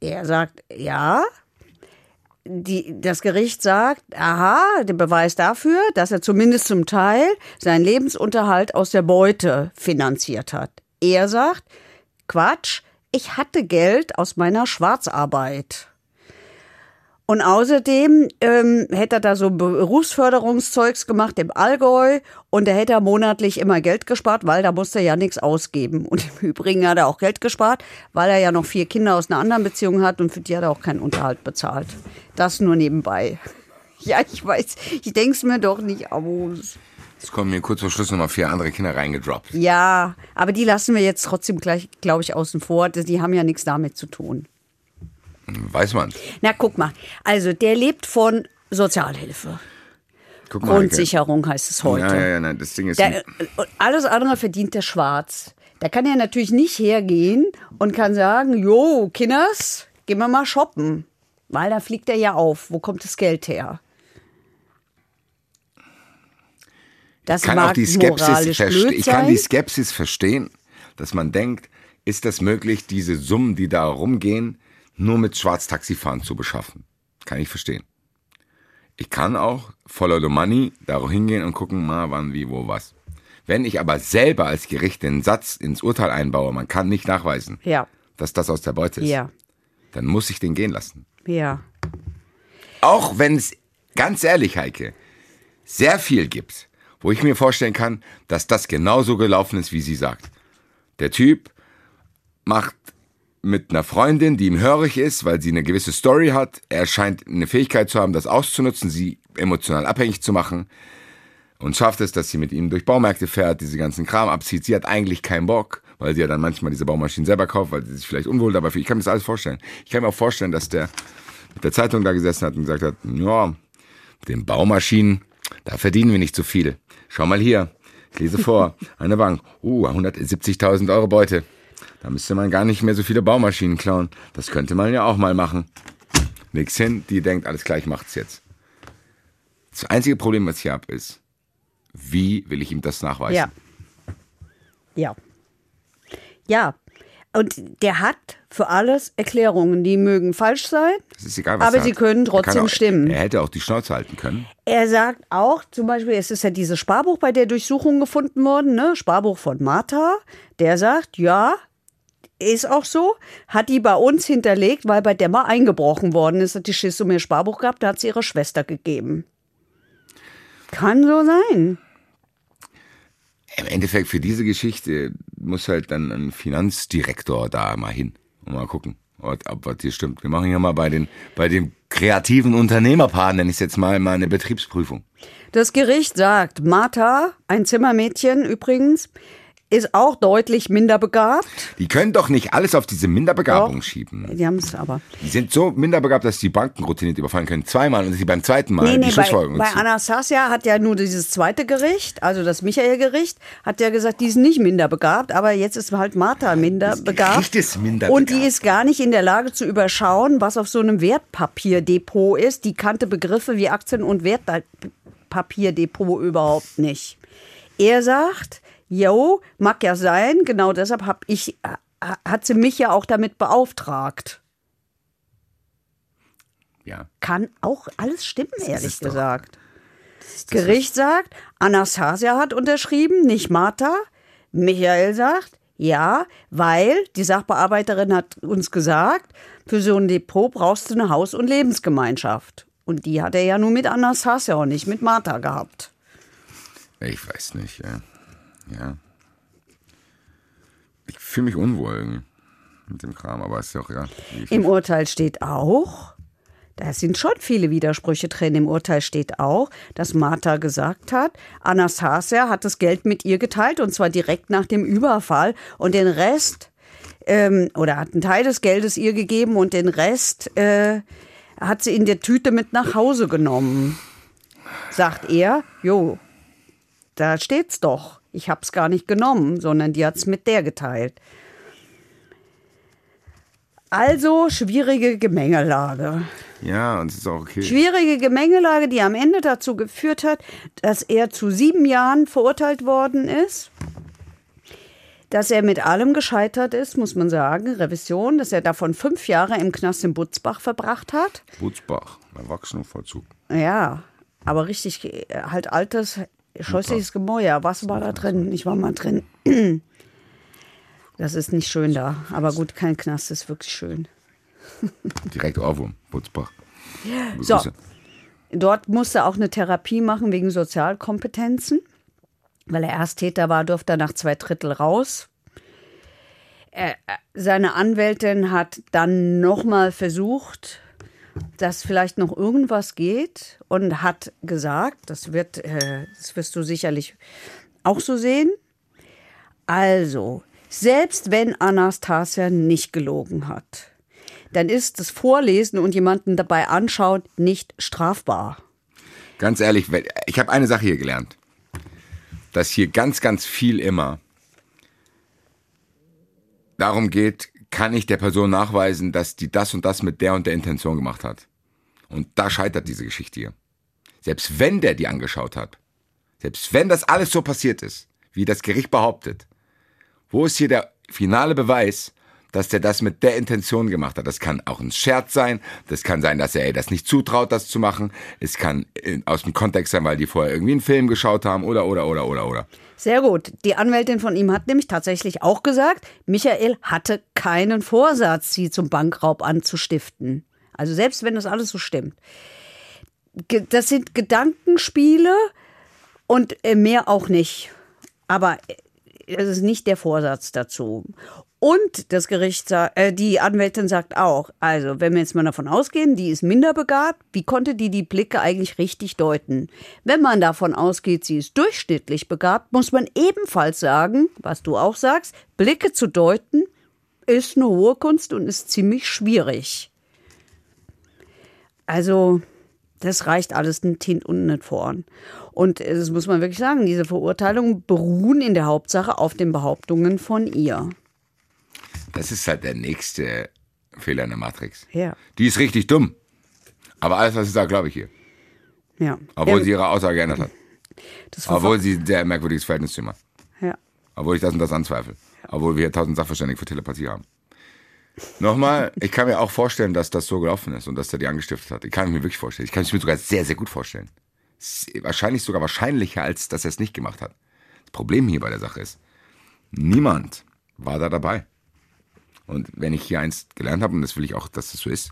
Er sagt, ja. Die, das Gericht sagt, aha, der Beweis dafür, dass er zumindest zum Teil seinen Lebensunterhalt aus der Beute finanziert hat. Er sagt, Quatsch, ich hatte Geld aus meiner Schwarzarbeit. Und außerdem ähm, hätte er da so Berufsförderungszeugs gemacht im Allgäu und da hätte er monatlich immer Geld gespart, weil da musste er ja nichts ausgeben. Und im Übrigen hat er auch Geld gespart, weil er ja noch vier Kinder aus einer anderen Beziehung hat und für die hat er auch keinen Unterhalt bezahlt. Das nur nebenbei. Ja, ich weiß, ich denke es mir doch nicht aus.
Es kommen mir kurz vor Schluss nochmal vier andere Kinder reingedroppt.
Ja, aber die lassen wir jetzt trotzdem gleich, glaube ich, außen vor. Die haben ja nichts damit zu tun.
Weiß man.
Na, guck mal. Also, der lebt von Sozialhilfe.
Guck mal.
Grundsicherung heißt es heute.
Ja, ja, ja, nein, das Ding ist.
Der, und alles andere verdient der schwarz. Da kann er natürlich nicht hergehen und kann sagen, jo, Kinders, gehen wir mal shoppen. Weil da fliegt er ja auf. Wo kommt das Geld her? Das
kann
mag
auch die Skepsis
moralisch
verste-
blöd
ich kann die Skepsis verstehen, dass man denkt, ist das möglich, diese Summen, die da rumgehen, nur mit Schwarztaxifahren zu beschaffen? Kann ich verstehen. Ich kann auch follow the money da hingehen und gucken, mal wann, wie, wo, was. Wenn ich aber selber als Gericht den Satz ins Urteil einbaue, man kann nicht nachweisen,
Ja,
dass das aus der Beute ist,
ja,
dann muss ich den gehen lassen.
ja.
Auch wenn es, ganz ehrlich, Heike, sehr viel gibt, wo ich mir vorstellen kann, dass das genauso gelaufen ist, wie sie sagt. Der Typ macht mit einer Freundin, die ihm hörig ist, weil sie eine gewisse Story hat. Er scheint eine Fähigkeit zu haben, das auszunutzen, sie emotional abhängig zu machen. Und schafft es, dass sie mit ihm durch Baumärkte fährt, diese ganzen Kram abzieht. Sie hat eigentlich keinen Bock, weil sie ja dann manchmal diese Baumaschinen selber kauft, weil sie sich vielleicht unwohl dabei fühlt. Ich kann mir das alles vorstellen. Ich kann mir auch vorstellen, dass der mit der Zeitung da gesessen hat und gesagt hat, ja, mit den Baumaschinen, da verdienen wir nicht so viel. Schau mal hier, ich lese vor, eine Bank, uh, 170.000 Euro Beute. Da müsste man gar nicht mehr so viele Baumaschinen klauen. Das könnte man ja auch mal machen. Nix hin, die denkt, alles gleich macht's jetzt. Das einzige Problem, was ich habe, ist, wie will ich ihm das nachweisen?
Ja. Ja. Ja. Und der hat für alles Erklärungen, die mögen falsch sein.
Egal,
Aber
er
sie können
Er
trotzdem
auch,
stimmen.
Er hätte auch die Schnauze halten können.
Er sagt auch, zum Beispiel, es ist ja dieses Sparbuch bei der Durchsuchung gefunden worden, ne? Sparbuch von Martha. Der sagt, ja, ist auch so, hat die bei uns hinterlegt, weil bei der mal eingebrochen worden ist, hat die Schiss um ihr Sparbuch gehabt, da hat sie ihrer Schwester gegeben. Kann so sein.
Im Endeffekt für diese Geschichte muss halt dann ein Finanzdirektor da mal hin und mal gucken, ob, was hier stimmt. Wir machen hier mal bei den, bei dem kreativen Unternehmerpaar, nenne ich es jetzt mal, mal eine Betriebsprüfung.
Das Gericht sagt, Martha, ein Zimmermädchen übrigens, ist auch deutlich minder begabt.
Die können doch nicht alles auf diese Minderbegabung
Doch.
schieben.
Die haben es aber.
Die sind so minderbegabt, dass die Banken routiniert überfallen können. Zweimal und sie beim zweiten Mal
Nee,
die
nee, bei,
Schlussfolgerung
bei
ziehen.
Anastasia hat ja nur dieses zweite Gericht, also das Michael-Gericht, hat ja gesagt, die ist nicht minder begabt, aber jetzt ist halt Martha minder begabt.
Gericht ist minder
Und die ist gar nicht in der Lage zu überschauen, was auf so einem Wertpapierdepot ist. Die kannte Begriffe wie Aktien- und Wertpapierdepot überhaupt nicht. Er sagt, jo, mag ja sein, genau deshalb hab ich, hat sie mich ja auch damit beauftragt.
Ja.
Kann auch alles stimmen, ehrlich
es doch.
gesagt. Gericht sagt, Anastasia hat unterschrieben, nicht Martha. Michael sagt, ja, weil die Sachbearbeiterin hat uns gesagt, für so ein Depot brauchst du eine Haus- und Lebensgemeinschaft. Und die hat er ja nur mit Anastasia und nicht mit Martha gehabt.
Ich weiß nicht, ja. Ja. Ich fühle mich unwohl mit dem Kram, aber ist ja auch egal.
Im Urteil steht auch, da sind schon viele Widersprüche drin. Im Urteil steht auch, dass Martha gesagt hat, Anastasia hat das Geld mit ihr geteilt und zwar direkt nach dem Überfall und den Rest ähm, oder hat einen Teil des Geldes ihr gegeben und den Rest äh, hat sie in der Tüte mit nach Hause genommen. Sagt er, jo, da steht's doch. Ich hab's gar nicht genommen, sondern die hat's mit der geteilt. Also schwierige Gemengelage.
Ja, und es ist auch okay.
Schwierige Gemengelage, die am Ende dazu geführt hat, dass er zu sieben Jahren verurteilt worden ist. Dass er mit allem gescheitert ist, muss man sagen. Revision, dass er davon fünf Jahre im Knast in Butzbach verbracht hat.
Butzbach, Erwachsenenvollzug.
Ja, aber richtig, äh, halt altes, scheußliches Gemäuer. Was war da drin? Ich war mal drin. Das ist nicht schön da. Aber gut, kein Knast ist wirklich schön.
Direkt Ohrwurm, Butzbach.
So. Dort musste er auch eine Therapie machen wegen Sozialkompetenzen. Weil er Ersttäter war, durfte er nach zwei Drittel raus. Er, äh, seine Anwältin hat dann nochmal versucht, dass vielleicht noch irgendwas geht und hat gesagt, das wird, äh, das wirst du sicherlich auch so sehen. Also, selbst wenn Anastasia nicht gelogen hat, dann ist das Vorlesen und jemanden dabei anschauen nicht strafbar.
Ganz ehrlich, ich habe eine Sache hier gelernt. Dass hier ganz, ganz viel immer darum geht, kann ich der Person nachweisen, dass die das und das mit der und der Intention gemacht hat. Und da scheitert diese Geschichte hier. Selbst wenn der die angeschaut hat, selbst wenn das alles so passiert ist, wie das Gericht behauptet, wo ist hier der finale Beweis, dass der das mit der Intention gemacht hat? Das kann auch ein Scherz sein, das kann sein, dass er ihr das nicht zutraut, das zu machen, es kann äh, aus dem Kontext sein, weil die vorher irgendwie einen Film geschaut haben oder, oder, oder, oder, oder.
Sehr gut. Die Anwältin von ihm hat nämlich tatsächlich auch gesagt, Michael hatte keinen Vorsatz, sie zum Bankraub anzustiften. Also selbst wenn das alles so stimmt. Das sind Gedankenspiele und äh, mehr auch nicht. Aber äh, es ist nicht der Vorsatz dazu. Und das Gericht, äh, die Anwältin sagt auch, also wenn wir jetzt mal davon ausgehen, die ist minder begabt, wie konnte die die Blicke eigentlich richtig deuten? Wenn man davon ausgeht, sie ist durchschnittlich begabt, muss man ebenfalls sagen, was du auch sagst, Blicke zu deuten ist eine hohe Kunst und ist ziemlich schwierig. Also, das reicht alles ein Tint und nicht voran. Und das muss man wirklich sagen, diese Verurteilungen beruhen in der Hauptsache auf den Behauptungen von ihr.
Das ist halt der nächste Fehler in der Matrix.
Ja.
Die ist richtig dumm. Aber alles, was sie sagt, glaube ich ihr.
Ja.
Obwohl
ja,
sie ihre Aussage geändert hat.
das
Obwohl sie ein sehr merkwürdiges Verhältnis zu ihm hat.
ja.
Obwohl ich das und das anzweifle. Obwohl wir hier tausend Sachverständige für Telepathie haben. Nochmal, ich kann mir auch vorstellen, dass das so gelaufen ist und dass der die angestiftet hat. Ich kann mir wirklich vorstellen. Ich kann es mir sogar sehr, sehr gut vorstellen. Wahrscheinlich sogar wahrscheinlicher, als dass er es nicht gemacht hat. Das Problem hier bei der Sache ist, niemand war da dabei. Und wenn ich hier eins gelernt habe, und das will ich auch, dass das so ist,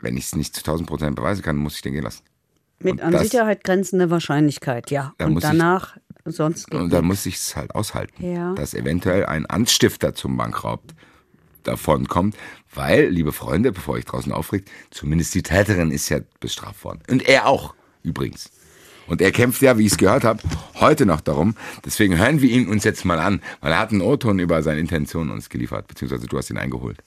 wenn ich es nicht zu 1000 Prozent beweisen kann, muss ich den gehen lassen.
Mit
Und
an
das-
Sicherheit grenzender Wahrscheinlichkeit, ja. Und
muss ich-
danach sonst geht
Und dann muss ich es halt aushalten,
Ja.
dass eventuell ein Anstifter zum Bankraub davon kommt, weil, liebe Freunde, bevor ich draußen aufregt, zumindest die Täterin ist ja bestraft worden. Und er auch, übrigens. Und er kämpft ja, wie ich es gehört habe, heute noch darum. Deswegen hören wir ihn uns jetzt mal an, weil er hat einen O-Ton über seine Intentionen uns geliefert, beziehungsweise du hast ihn eingeholt.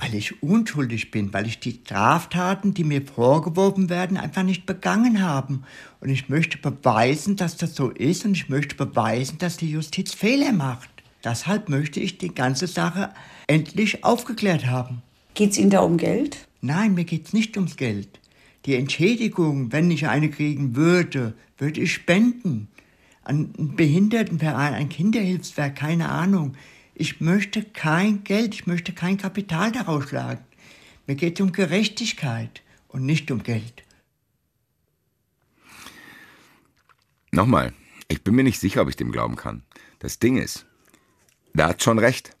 Weil ich unschuldig bin, weil ich die Straftaten, die mir vorgeworfen werden, einfach nicht begangen habe. Und ich möchte beweisen, dass das so ist und ich möchte beweisen, dass die Justiz Fehler macht. Deshalb möchte ich die ganze Sache endlich aufgeklärt haben.
Geht's Ihnen da um Geld?
Nein, mir geht's nicht ums Geld. Die Entschädigung, wenn ich eine kriegen würde, würde ich spenden. An einen Behindertenverein, ein Kinderhilfswerk, keine Ahnung. Ich möchte kein Geld, ich möchte kein Kapital daraus schlagen. Mir geht es um Gerechtigkeit und nicht um Geld.
Nochmal, ich bin mir nicht sicher, ob ich dem glauben kann. Das Ding ist, der hat schon recht.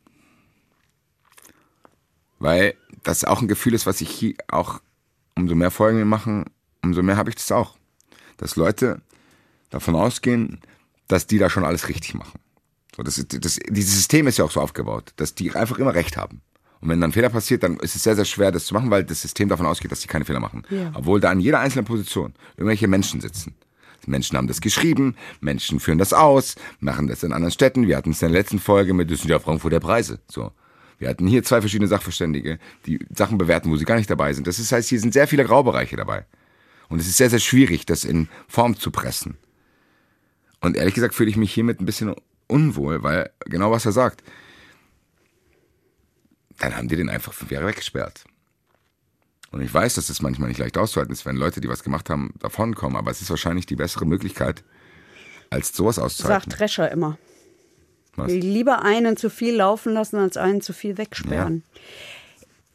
Weil das auch ein Gefühl ist, was ich hier auch, umso mehr Folgen wir machen, umso mehr habe ich das auch. Dass Leute davon ausgehen, dass die da schon alles richtig machen. So, das das, dieses System ist ja auch so aufgebaut, dass die einfach immer recht haben. Und wenn dann ein Fehler passiert, dann ist es sehr, sehr schwer, das zu machen, weil das System davon ausgeht, dass die keine Fehler machen.
Ja.
Obwohl da an jeder einzelnen Position irgendwelche Menschen sitzen. Menschen haben das geschrieben, Menschen führen das aus, machen das in anderen Städten. Wir hatten es in der letzten Folge mit, das sind ja Frankfurter Preise. So. Wir hatten hier zwei verschiedene Sachverständige, die Sachen bewerten, wo sie gar nicht dabei sind. Das heißt, hier sind sehr viele Graubereiche dabei. Und es ist sehr, sehr schwierig, das in Form zu pressen. Und ehrlich gesagt fühle ich mich hiermit ein bisschen unwohl, weil genau was er sagt. Dann haben die den einfach fünf Jahre weggesperrt. Und ich weiß, dass es manchmal nicht leicht auszuhalten ist, wenn Leute, die was gemacht haben, davonkommen, aber es ist wahrscheinlich die bessere Möglichkeit, als sowas auszuhalten.
Sagt Drescher immer. Will lieber einen zu viel laufen lassen, als einen zu viel wegsperren.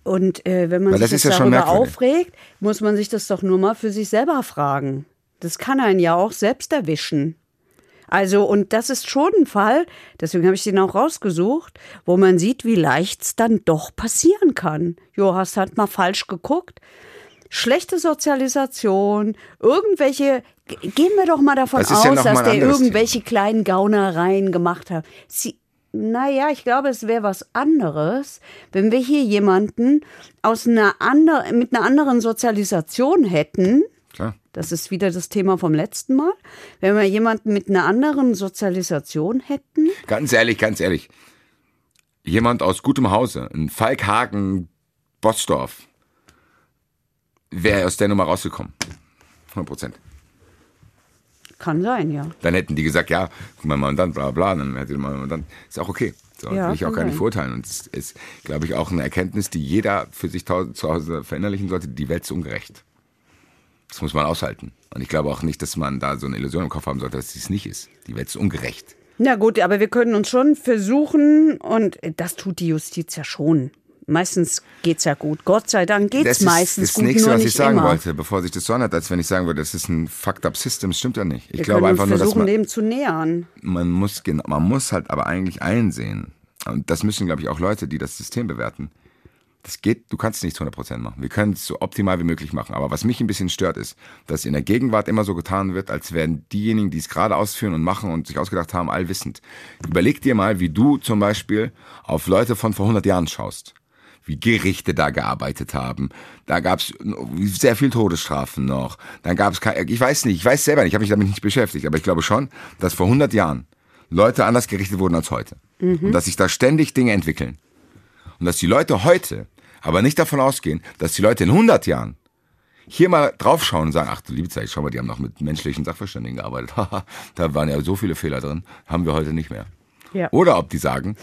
Und äh, wenn man
Weil
sich
das
jetzt
ja
darüber aufregt, muss man sich das doch nur mal für sich selber fragen. Das kann einen ja auch selbst erwischen. Also, und das ist schon ein Fall, deswegen habe ich den auch rausgesucht, wo man sieht, wie leicht es dann doch passieren kann. Jo, hast halt mal falsch geguckt. schlechte Sozialisation, irgendwelche, gehen wir doch mal davon
Das
aus,
ja
dass der irgendwelche kleinen Gaunereien gemacht hat. Sie, naja, ich glaube, es wäre was anderes, wenn wir hier jemanden aus einer anderen, mit einer anderen Sozialisation hätten.
Klar.
Das ist wieder das Thema vom letzten Mal. Wenn wir jemanden mit einer anderen Sozialisation hätten.
Ganz ehrlich, ganz ehrlich. Jemand aus gutem Hause, ein Falkhagen, Bossdorf, wäre aus der Nummer rausgekommen. 100 Prozent.
Kann sein, ja.
Dann hätten die gesagt, ja, guck mal, Mandant, bla bla, dann hätte man Mandant. Ist auch okay. So,
Ja,
will ich auch gar nicht verurteilen. Und es ist, glaube ich, auch eine Erkenntnis, die jeder für sich zu Hause verinnerlichen sollte. Die Welt ist ungerecht. Das muss man aushalten. Und ich glaube auch nicht, dass man da so eine Illusion im Kopf haben sollte, dass es nicht ist. Die Welt ist ungerecht.
Na gut, aber wir können uns schon versuchen, und das tut die Justiz ja schon. Meistens geht's ja gut. Gott sei Dank geht's
Das ist
meistens
das
gut,
nächste,
nur
was ich sagen
immer.
wollte, bevor sich das so anhört, als wenn ich sagen würde, das ist ein fucked up System. Das stimmt ja nicht. Ich
Wir
glaube einfach nur, dass
versuchen,
man,
dem zu nähern.
man muss genau, man muss halt aber eigentlich einsehen. Und das müssen, glaube ich, auch Leute, die das System bewerten. Das geht, du kannst es nicht zu 100% machen. Wir können es so optimal wie möglich machen. Aber was mich ein bisschen stört, ist, dass in der Gegenwart immer so getan wird, als wären diejenigen, die es gerade ausführen und machen und sich ausgedacht haben, allwissend. Überleg dir mal, wie du zum Beispiel auf Leute von vor 100 Jahren schaust. Wie Gerichte da gearbeitet haben. Da gab es sehr viel Todesstrafen noch. Dann gab es, ich weiß nicht, ich weiß selber nicht, ich habe mich damit nicht beschäftigt, aber ich glaube schon, dass vor 100 Jahren Leute anders gerichtet wurden als heute. Und dass sich da ständig Dinge entwickeln. Und dass die Leute heute aber nicht davon ausgehen, dass die Leute in 100 Jahren hier mal draufschauen und sagen, ach du liebe Zeit, schau mal, die haben noch mit menschlichen Sachverständigen gearbeitet. Da waren ja so viele Fehler drin, haben wir heute nicht mehr.
Ja.
Oder ob die sagen,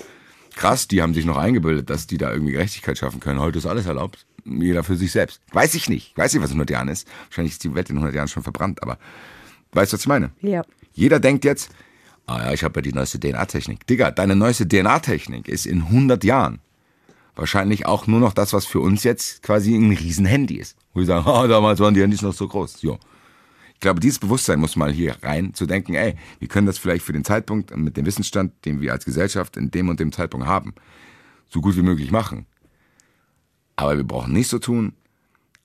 krass, die haben sich noch eingebildet, dass die da irgendwie Gerechtigkeit schaffen können. Heute ist alles erlaubt. Jeder für sich selbst. Weiß ich nicht. Ich weiß nicht, was in 100 Jahren ist. Wahrscheinlich ist die Welt in 100 Jahren schon verbrannt, aber weißt du, was ich meine?
Ja.
Jeder denkt jetzt, ah ja, ich habe ja die neueste DNA-Technik. Digga, deine neueste DNA-Technik ist in 100 Jahren wahrscheinlich auch nur noch das, was für uns jetzt quasi ein Riesenhandy ist. Wo wir sagen, ah, damals waren die Handys noch so groß. Jo. Ich glaube, dieses Bewusstsein muss mal hier rein, zu denken, ey, wir können das vielleicht für den Zeitpunkt mit dem Wissensstand, den wir als Gesellschaft in dem und dem Zeitpunkt haben, so gut wie möglich machen. Aber wir brauchen nicht so tun,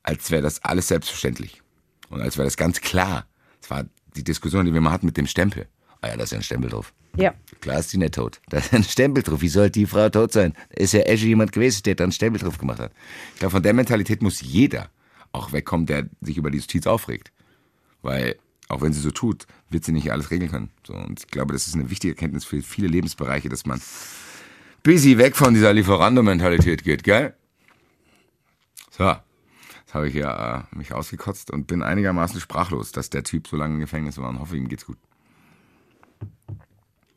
als wäre das alles selbstverständlich. Und als wäre das ganz klar. Das war die Diskussion, die wir mal hatten mit dem Stempel. Ah ja, da ist ja ein Stempel drauf.
Ja.
Klar ist die nicht tot. Da ist ein Stempel drauf. Wie soll die Frau tot sein? Da ist ja Esche jemand gewesen, der da einen Stempel drauf gemacht hat. Ich glaube, von der Mentalität muss jeder auch wegkommen, der sich über die Justiz aufregt. Weil, auch wenn sie so tut, wird sie nicht alles regeln können. So, und ich glaube, das ist eine wichtige Erkenntnis für viele Lebensbereiche, dass man busy weg von dieser Lieferando-Mentalität geht, gell? So, jetzt habe ich ja äh, mich ausgekotzt und bin einigermaßen sprachlos, dass der Typ so lange im Gefängnis war und hoffe, ihm geht's gut.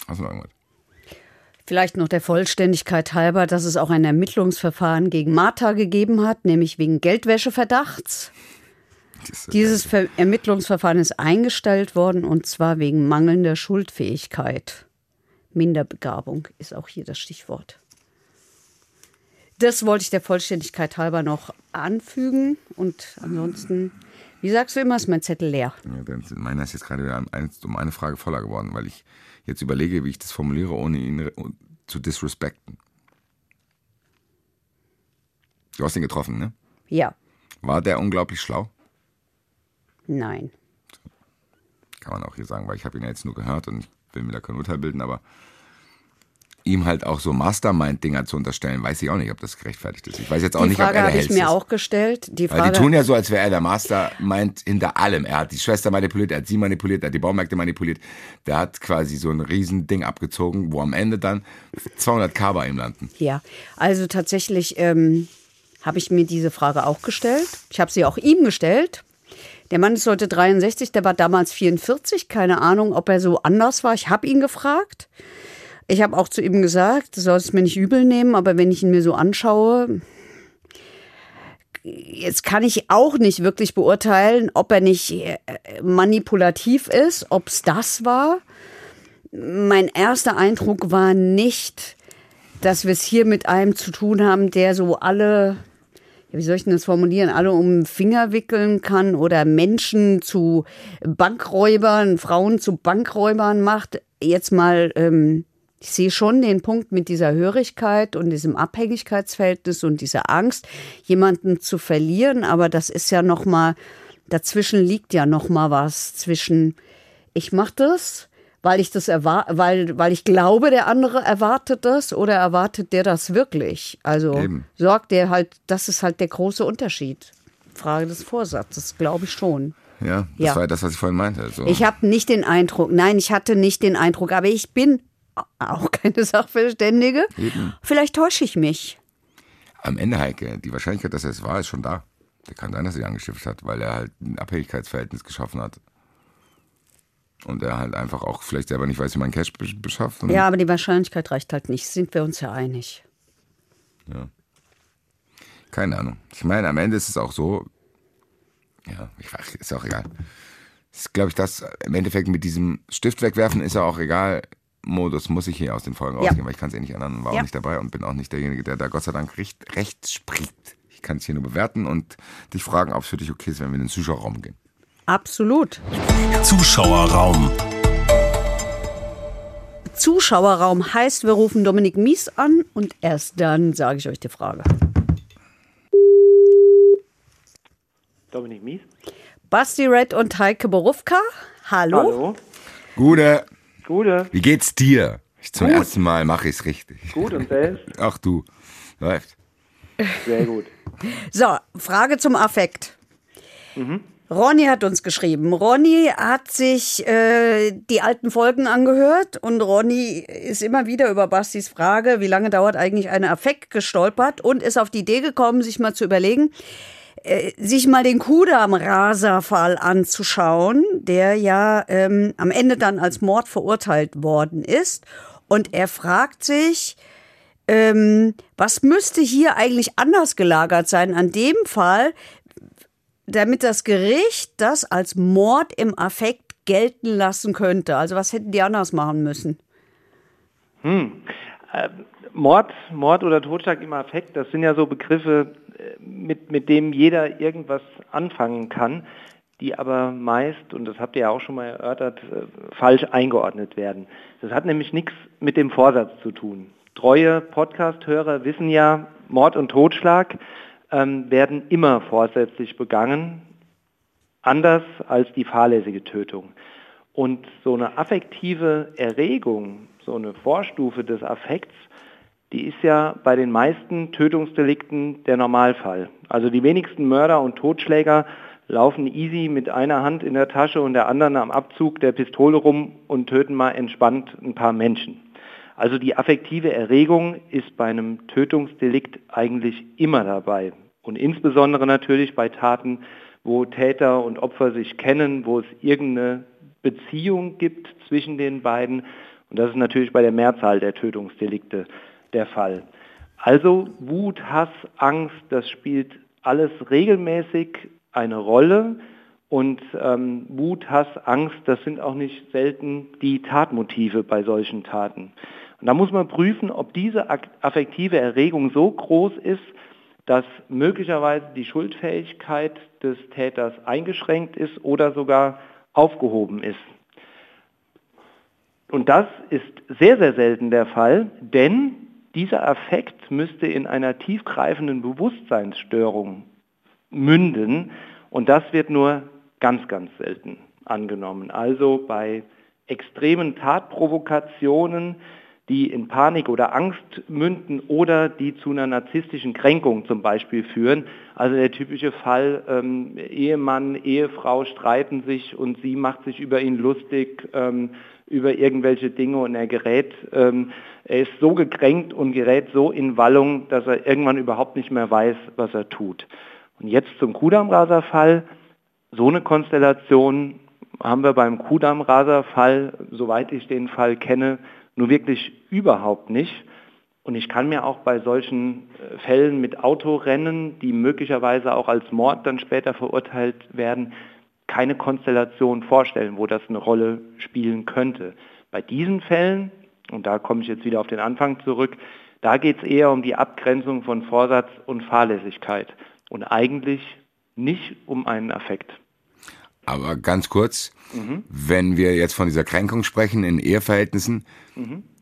Hast du noch irgendwas?
Vielleicht noch der Vollständigkeit halber, dass es auch ein Ermittlungsverfahren gegen Martha gegeben hat, nämlich wegen Geldwäscheverdachts. Dieses Ver Ermittlungsverfahren ist eingestellt worden und zwar wegen mangelnder Schuldfähigkeit. Minderbegabung ist auch hier das Stichwort. Das wollte ich der Vollständigkeit halber noch anfügen und ansonsten, wie sagst du immer, ist mein Zettel leer.
Ja, meiner ist jetzt gerade wieder um eine- Frage voller geworden, weil ich jetzt überlege, wie ich das formuliere, ohne ihn zu disrespekten. Du hast ihn getroffen, ne?
Ja,
War der unglaublich schlau?
Nein.
Kann man auch hier sagen, weil ich habe ihn ja jetzt nur gehört und will mir da kein Urteil bilden, aber ihm halt auch so Mastermind-Dinger zu unterstellen, weiß ich auch nicht, ob das gerechtfertigt ist. Ich weiß jetzt auch
Die
nicht, ob
Frage
er der
habe ich mir
ist.
auch gestellt. Die
Weil
Frage,
die tun ja so, als wäre er der Mastermind hinter allem. Er hat die Schwester manipuliert, er hat sie manipuliert, er hat die Baumärkte manipuliert. Der hat quasi so ein riesen Ding abgezogen, wo am Ende dann 200k bei ihm landen.
Ja, also tatsächlich ähm, habe ich mir diese Frage auch gestellt. Ich habe sie auch ihm gestellt. Der Mann ist heute 63, der war damals 44. Keine Ahnung, ob er so anders war. Ich habe ihn gefragt. Ich habe auch zu ihm gesagt, du sollst es mir nicht übel nehmen, aber wenn ich ihn mir so anschaue, jetzt kann ich auch nicht wirklich beurteilen, ob er nicht äh, manipulativ ist, ob es das war. Mein erster Eindruck war nicht, dass wir es hier mit einem zu tun haben, der so alle, wie soll ich denn das formulieren, alle um Finger wickeln kann oder Menschen zu Bankräubern, Frauen zu Bankräubern macht. Jetzt mal ähm, Ich sehe schon den Punkt mit dieser Hörigkeit und diesem Abhängigkeitsverhältnis und dieser Angst, jemanden zu verlieren, aber das ist ja noch mal dazwischen liegt ja noch mal was zwischen ich mache das, weil ich das weil weil ich glaube, der andere erwartet das oder erwartet der das wirklich? Also
Eben.
sorgt der halt, das ist halt der große Unterschied. Frage des Vorsatzes, glaube ich schon.
Ja, das
Ja.
war ja das, was ich vorhin meinte. So.
Ich habe nicht den Eindruck, nein, ich hatte nicht den Eindruck, aber ich bin auch keine Sachverständige. Vielleicht täusche ich mich.
Am Ende, Heike, die Wahrscheinlichkeit, dass er es war, ist schon da. Der kann sein, dass er sie angestiftet hat, weil er halt ein Abhängigkeitsverhältnis geschaffen hat. Und er halt einfach auch vielleicht selber nicht weiß, wie man Cash be- beschafft.
Ja, aber die Wahrscheinlichkeit reicht halt nicht. Sind wir uns ja einig.
Keine Ahnung. Ich meine, am Ende ist es auch so, ja, ich weiß, ist auch egal. Ist, glaube ich, das im Endeffekt mit diesem Stift wegwerfen ist ja auch egal. Modus muss ich hier aus den Folgen
Ja.
rausgehen, weil ich kann es eh nicht ändern und war
Ja.
auch nicht dabei und bin auch nicht derjenige, der da Gott sei Dank recht, recht spricht. Ich kann es hier nur bewerten und dich fragen, ob es für dich okay ist, wenn wir in den Zuschauerraum gehen.
Absolut.
Zuschauerraum.
Zuschauerraum heißt, wir rufen Dominik Mies an und erst dann sage ich euch die Frage.
Dominik Mies.
Basti Red und Heike Borufka. Hallo.
Hallo.
Gute,
Gute.
wie geht's dir? Ich zum ersten Mal mache ich es richtig.
Gut und selbst?
Ach du, läuft.
Sehr gut.
So, Frage zum Affekt. Ronny hat uns geschrieben. Ronny hat sich äh, die alten Folgen angehört und Ronny ist immer wieder über Bastis Frage, wie lange dauert eigentlich ein Affekt, gestolpert und ist auf die Idee gekommen, sich mal zu überlegen, äh, sich mal den Kudam-Raser-Fall anzuschauen, der ja ähm, am Ende dann als Mord verurteilt worden ist. Und er fragt sich, ähm, was müsste hier eigentlich anders gelagert sein an dem Fall, damit das Gericht das als Mord im Affekt gelten lassen könnte? Also was hätten die anders machen müssen?
Mord, Mord oder Totschlag im Affekt, das sind ja so Begriffe, äh, mit, mit dem jeder irgendwas anfangen kann, die aber meist, und das habt ihr ja auch schon mal erörtert, äh, falsch eingeordnet werden. Das hat nämlich nichts mit dem Vorsatz zu tun. Treue Podcast-Hörer wissen ja, Mord und Totschlag ähm, werden immer vorsätzlich begangen, anders als die fahrlässige Tötung. Und so eine affektive Erregung, so eine Vorstufe des Affekts, die ist ja bei den meisten Tötungsdelikten der Normalfall. Also die wenigsten Mörder und Totschläger laufen easy mit einer Hand in der Tasche und der anderen am Abzug der Pistole rum und töten mal entspannt ein paar Menschen. Also die affektive Erregung ist bei einem Tötungsdelikt eigentlich immer dabei. Und insbesondere natürlich bei Taten, wo Täter und Opfer sich kennen, wo es irgendeine Beziehung gibt zwischen den beiden. Und das ist natürlich bei der Mehrzahl der Tötungsdelikte der Fall. Also Wut, Hass, Angst, das spielt alles regelmäßig eine Rolle. Und ähm, Wut, Hass, Angst, das sind auch nicht selten die Tatmotive bei solchen Taten. Und da muss man prüfen, ob diese affektive Erregung so groß ist, dass möglicherweise die Schuldfähigkeit des Täters eingeschränkt ist oder sogar aufgehoben ist. Und das ist sehr, sehr selten der Fall, denn dieser Affekt müsste in einer tiefgreifenden Bewusstseinsstörung münden und das wird nur ganz, ganz selten angenommen. Also bei extremen Tatprovokationen, die in Panik oder Angst münden oder die zu einer narzisstischen Kränkung zum Beispiel führen. Also der typische Fall, ähm, Ehemann, Ehefrau streiten sich und sie macht sich über ihn lustig, ähm, über irgendwelche Dinge und er gerät, ähm, er ist so gekränkt und gerät so in Wallung, dass er irgendwann überhaupt nicht mehr weiß, was er tut. Und jetzt zum Kudamraser-Fall. So eine Konstellation haben wir beim Kudamraser-Fall, soweit ich den Fall kenne, nur wirklich überhaupt nicht. Und ich kann mir auch bei solchen äh, Fällen mit Autorennen, die möglicherweise auch als Mord dann später verurteilt werden, keine Konstellation vorstellen, wo das eine Rolle spielen könnte. Bei diesen Fällen, und da komme ich jetzt wieder auf den Anfang zurück, da geht es eher um die Abgrenzung von Vorsatz und Fahrlässigkeit und eigentlich nicht um einen Affekt.
Aber ganz kurz, wenn wir jetzt von dieser Kränkung sprechen in Eheverhältnissen,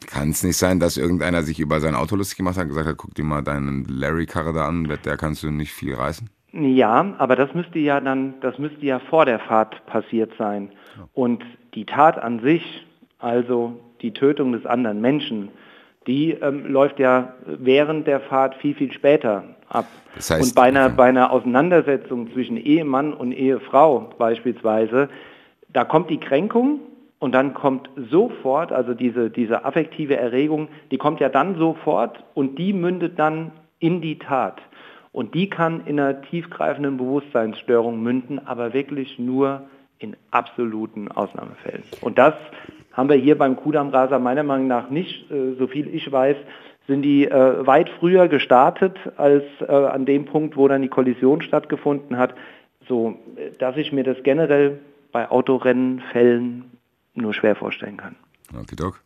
kann es nicht sein, dass irgendeiner sich über sein Auto lustig gemacht hat und gesagt hat, guck dir mal deinen Larry-Karre da an, mit der kannst du nicht viel reißen?
Ja, aber das müsste ja dann, das müsste ja vor der Fahrt passiert sein. Und die Tat an sich, also die Tötung des anderen Menschen, die ähm, läuft ja während der Fahrt viel, viel später ab.
Das heißt,
und bei einer, bei einer Auseinandersetzung zwischen Ehemann und Ehefrau beispielsweise, da kommt die Kränkung und dann kommt sofort, also diese, diese affektive Erregung, die kommt ja dann sofort und die mündet dann in die Tat. Und die kann in einer tiefgreifenden Bewusstseinsstörung münden, aber wirklich nur in absoluten Ausnahmefällen. Und das haben wir hier beim Kudammraser meiner Meinung nach nicht, äh, so viel ich weiß, sind die äh, weit früher gestartet als äh, an dem Punkt, wo dann die Kollision stattgefunden hat, so dass ich mir das generell bei Autorennenfällen nur schwer vorstellen kann.
Okay, Doc.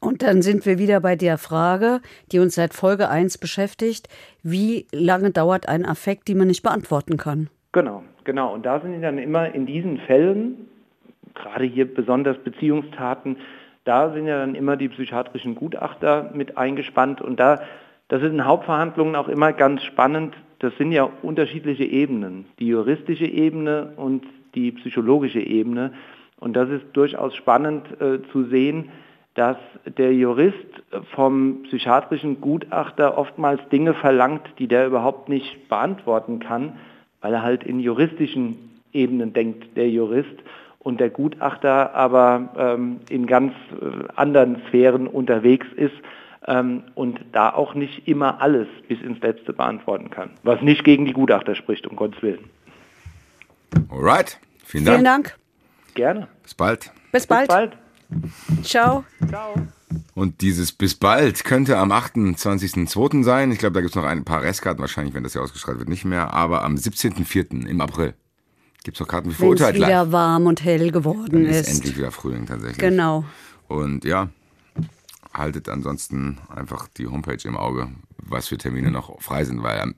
Und dann sind wir wieder bei der Frage, die uns seit Folge 1 beschäftigt. Wie lange dauert ein Affekt, die man nicht beantworten kann?
Genau, genau. Und da sind die dann immer in diesen Fällen, gerade hier besonders Beziehungstaten, da sind ja dann immer die psychiatrischen Gutachter mit eingespannt. Und da, das ist in Hauptverhandlungen auch immer ganz spannend. Das sind ja unterschiedliche Ebenen. Die juristische Ebene und die psychologische Ebene. Und das ist durchaus spannend äh, zu sehen, dass der Jurist vom psychiatrischen Gutachter oftmals Dinge verlangt, die der überhaupt nicht beantworten kann, weil er halt in juristischen Ebenen denkt, der Jurist, und der Gutachter aber ähm, in ganz äh, anderen Sphären unterwegs ist ähm, und da auch nicht immer alles bis ins Letzte beantworten kann. Was nicht gegen die Gutachter spricht, um Gottes Willen.
Alright. Vielen Dank.
Vielen Dank.
Gerne.
Bis bald.
Bis bald.
Bis bald.
Ciao.
Ciao.
Und dieses bis bald könnte am 28.02. sein. Ich glaube, da gibt es noch ein paar Restkarten, wahrscheinlich, wenn das hier ausgestrahlt wird, nicht mehr. Aber am 17.04. im April gibt es noch Karten
Wenn es
Verurteilt
wieder
live.
warm und hell geworden
Dann ist
ist.
endlich wieder Frühling tatsächlich.
Genau.
Und ja, haltet ansonsten einfach die Homepage im Auge, was für Termine noch frei sind, weil ähm,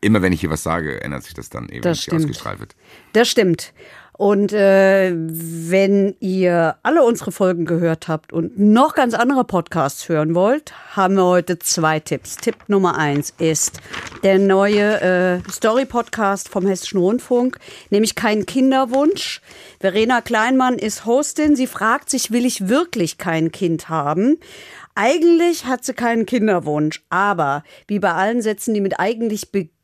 immer wenn ich hier was sage, ändert sich das dann eben, wenn
Das
es hier
stimmt.
ausgestrahlt wird.
Das stimmt. Und äh, wenn ihr alle unsere Folgen gehört habt und noch ganz andere Podcasts hören wollt, haben wir heute zwei Tipps. Tipp Nummer eins ist der neue äh, Story-Podcast vom Hessischen Rundfunk, nämlich Kein Kinderwunsch. Verena Kleinmann ist Hostin. Sie fragt sich, will ich wirklich kein Kind haben? Eigentlich hat sie keinen Kinderwunsch, aber wie bei allen Sätzen, die mit eigentlich beginnen,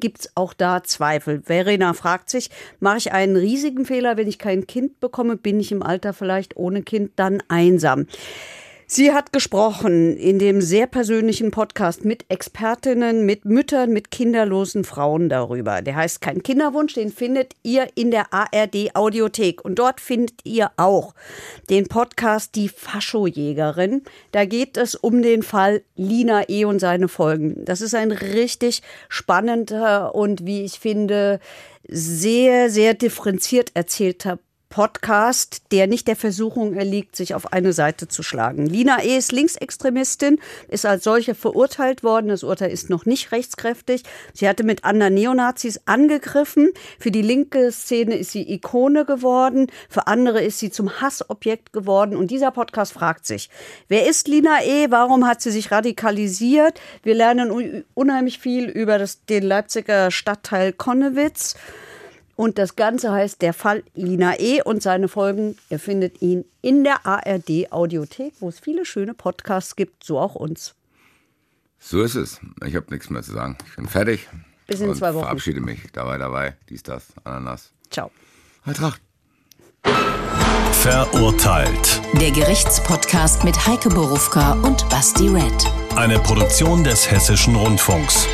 gibt's auch da Zweifel. Verena fragt sich, mache ich einen riesigen Fehler, wenn ich kein Kind bekomme? Bin ich im Alter vielleicht ohne Kind dann einsam? Sie hat gesprochen in dem sehr persönlichen Podcast mit Expertinnen, mit Müttern, mit kinderlosen Frauen darüber. Der heißt Kein Kinderwunsch, den findet ihr in der ARD Audiothek. Und dort findet ihr auch den Podcast Die Faschojägerin. Da geht es um den Fall Lina E. und seine Folgen. Das ist ein richtig spannender und wie ich finde, sehr, sehr differenziert erzählter Podcast, der nicht der Versuchung erliegt, sich auf eine Seite zu schlagen. Lina E. ist Linksextremistin, ist als solche verurteilt worden. Das Urteil ist noch nicht rechtskräftig. Sie hatte mit anderen Neonazis angegriffen. Für die linke Szene ist sie Ikone geworden. Für andere ist sie zum Hassobjekt geworden. Und dieser Podcast fragt sich, wer ist Lina E.? Warum hat sie sich radikalisiert? Wir lernen un- unheimlich viel über das, den Leipziger Stadtteil Konnewitz. Und das Ganze heißt Der Fall Lina E. und seine Folgen. Ihr findet ihn in der ARD Audiothek, wo es viele schöne Podcasts gibt, so auch uns.
So ist es. Ich habe nichts mehr zu sagen. Ich bin fertig.
Bis in
und
zwei Wochen.
verabschiede mich. Dabei, dabei. Dies, das, Ananas.
Ciao.
Eintracht.
Verurteilt.
Der Gerichtspodcast mit Heike Borufka und Basti Red.
Eine Produktion des Hessischen Rundfunks.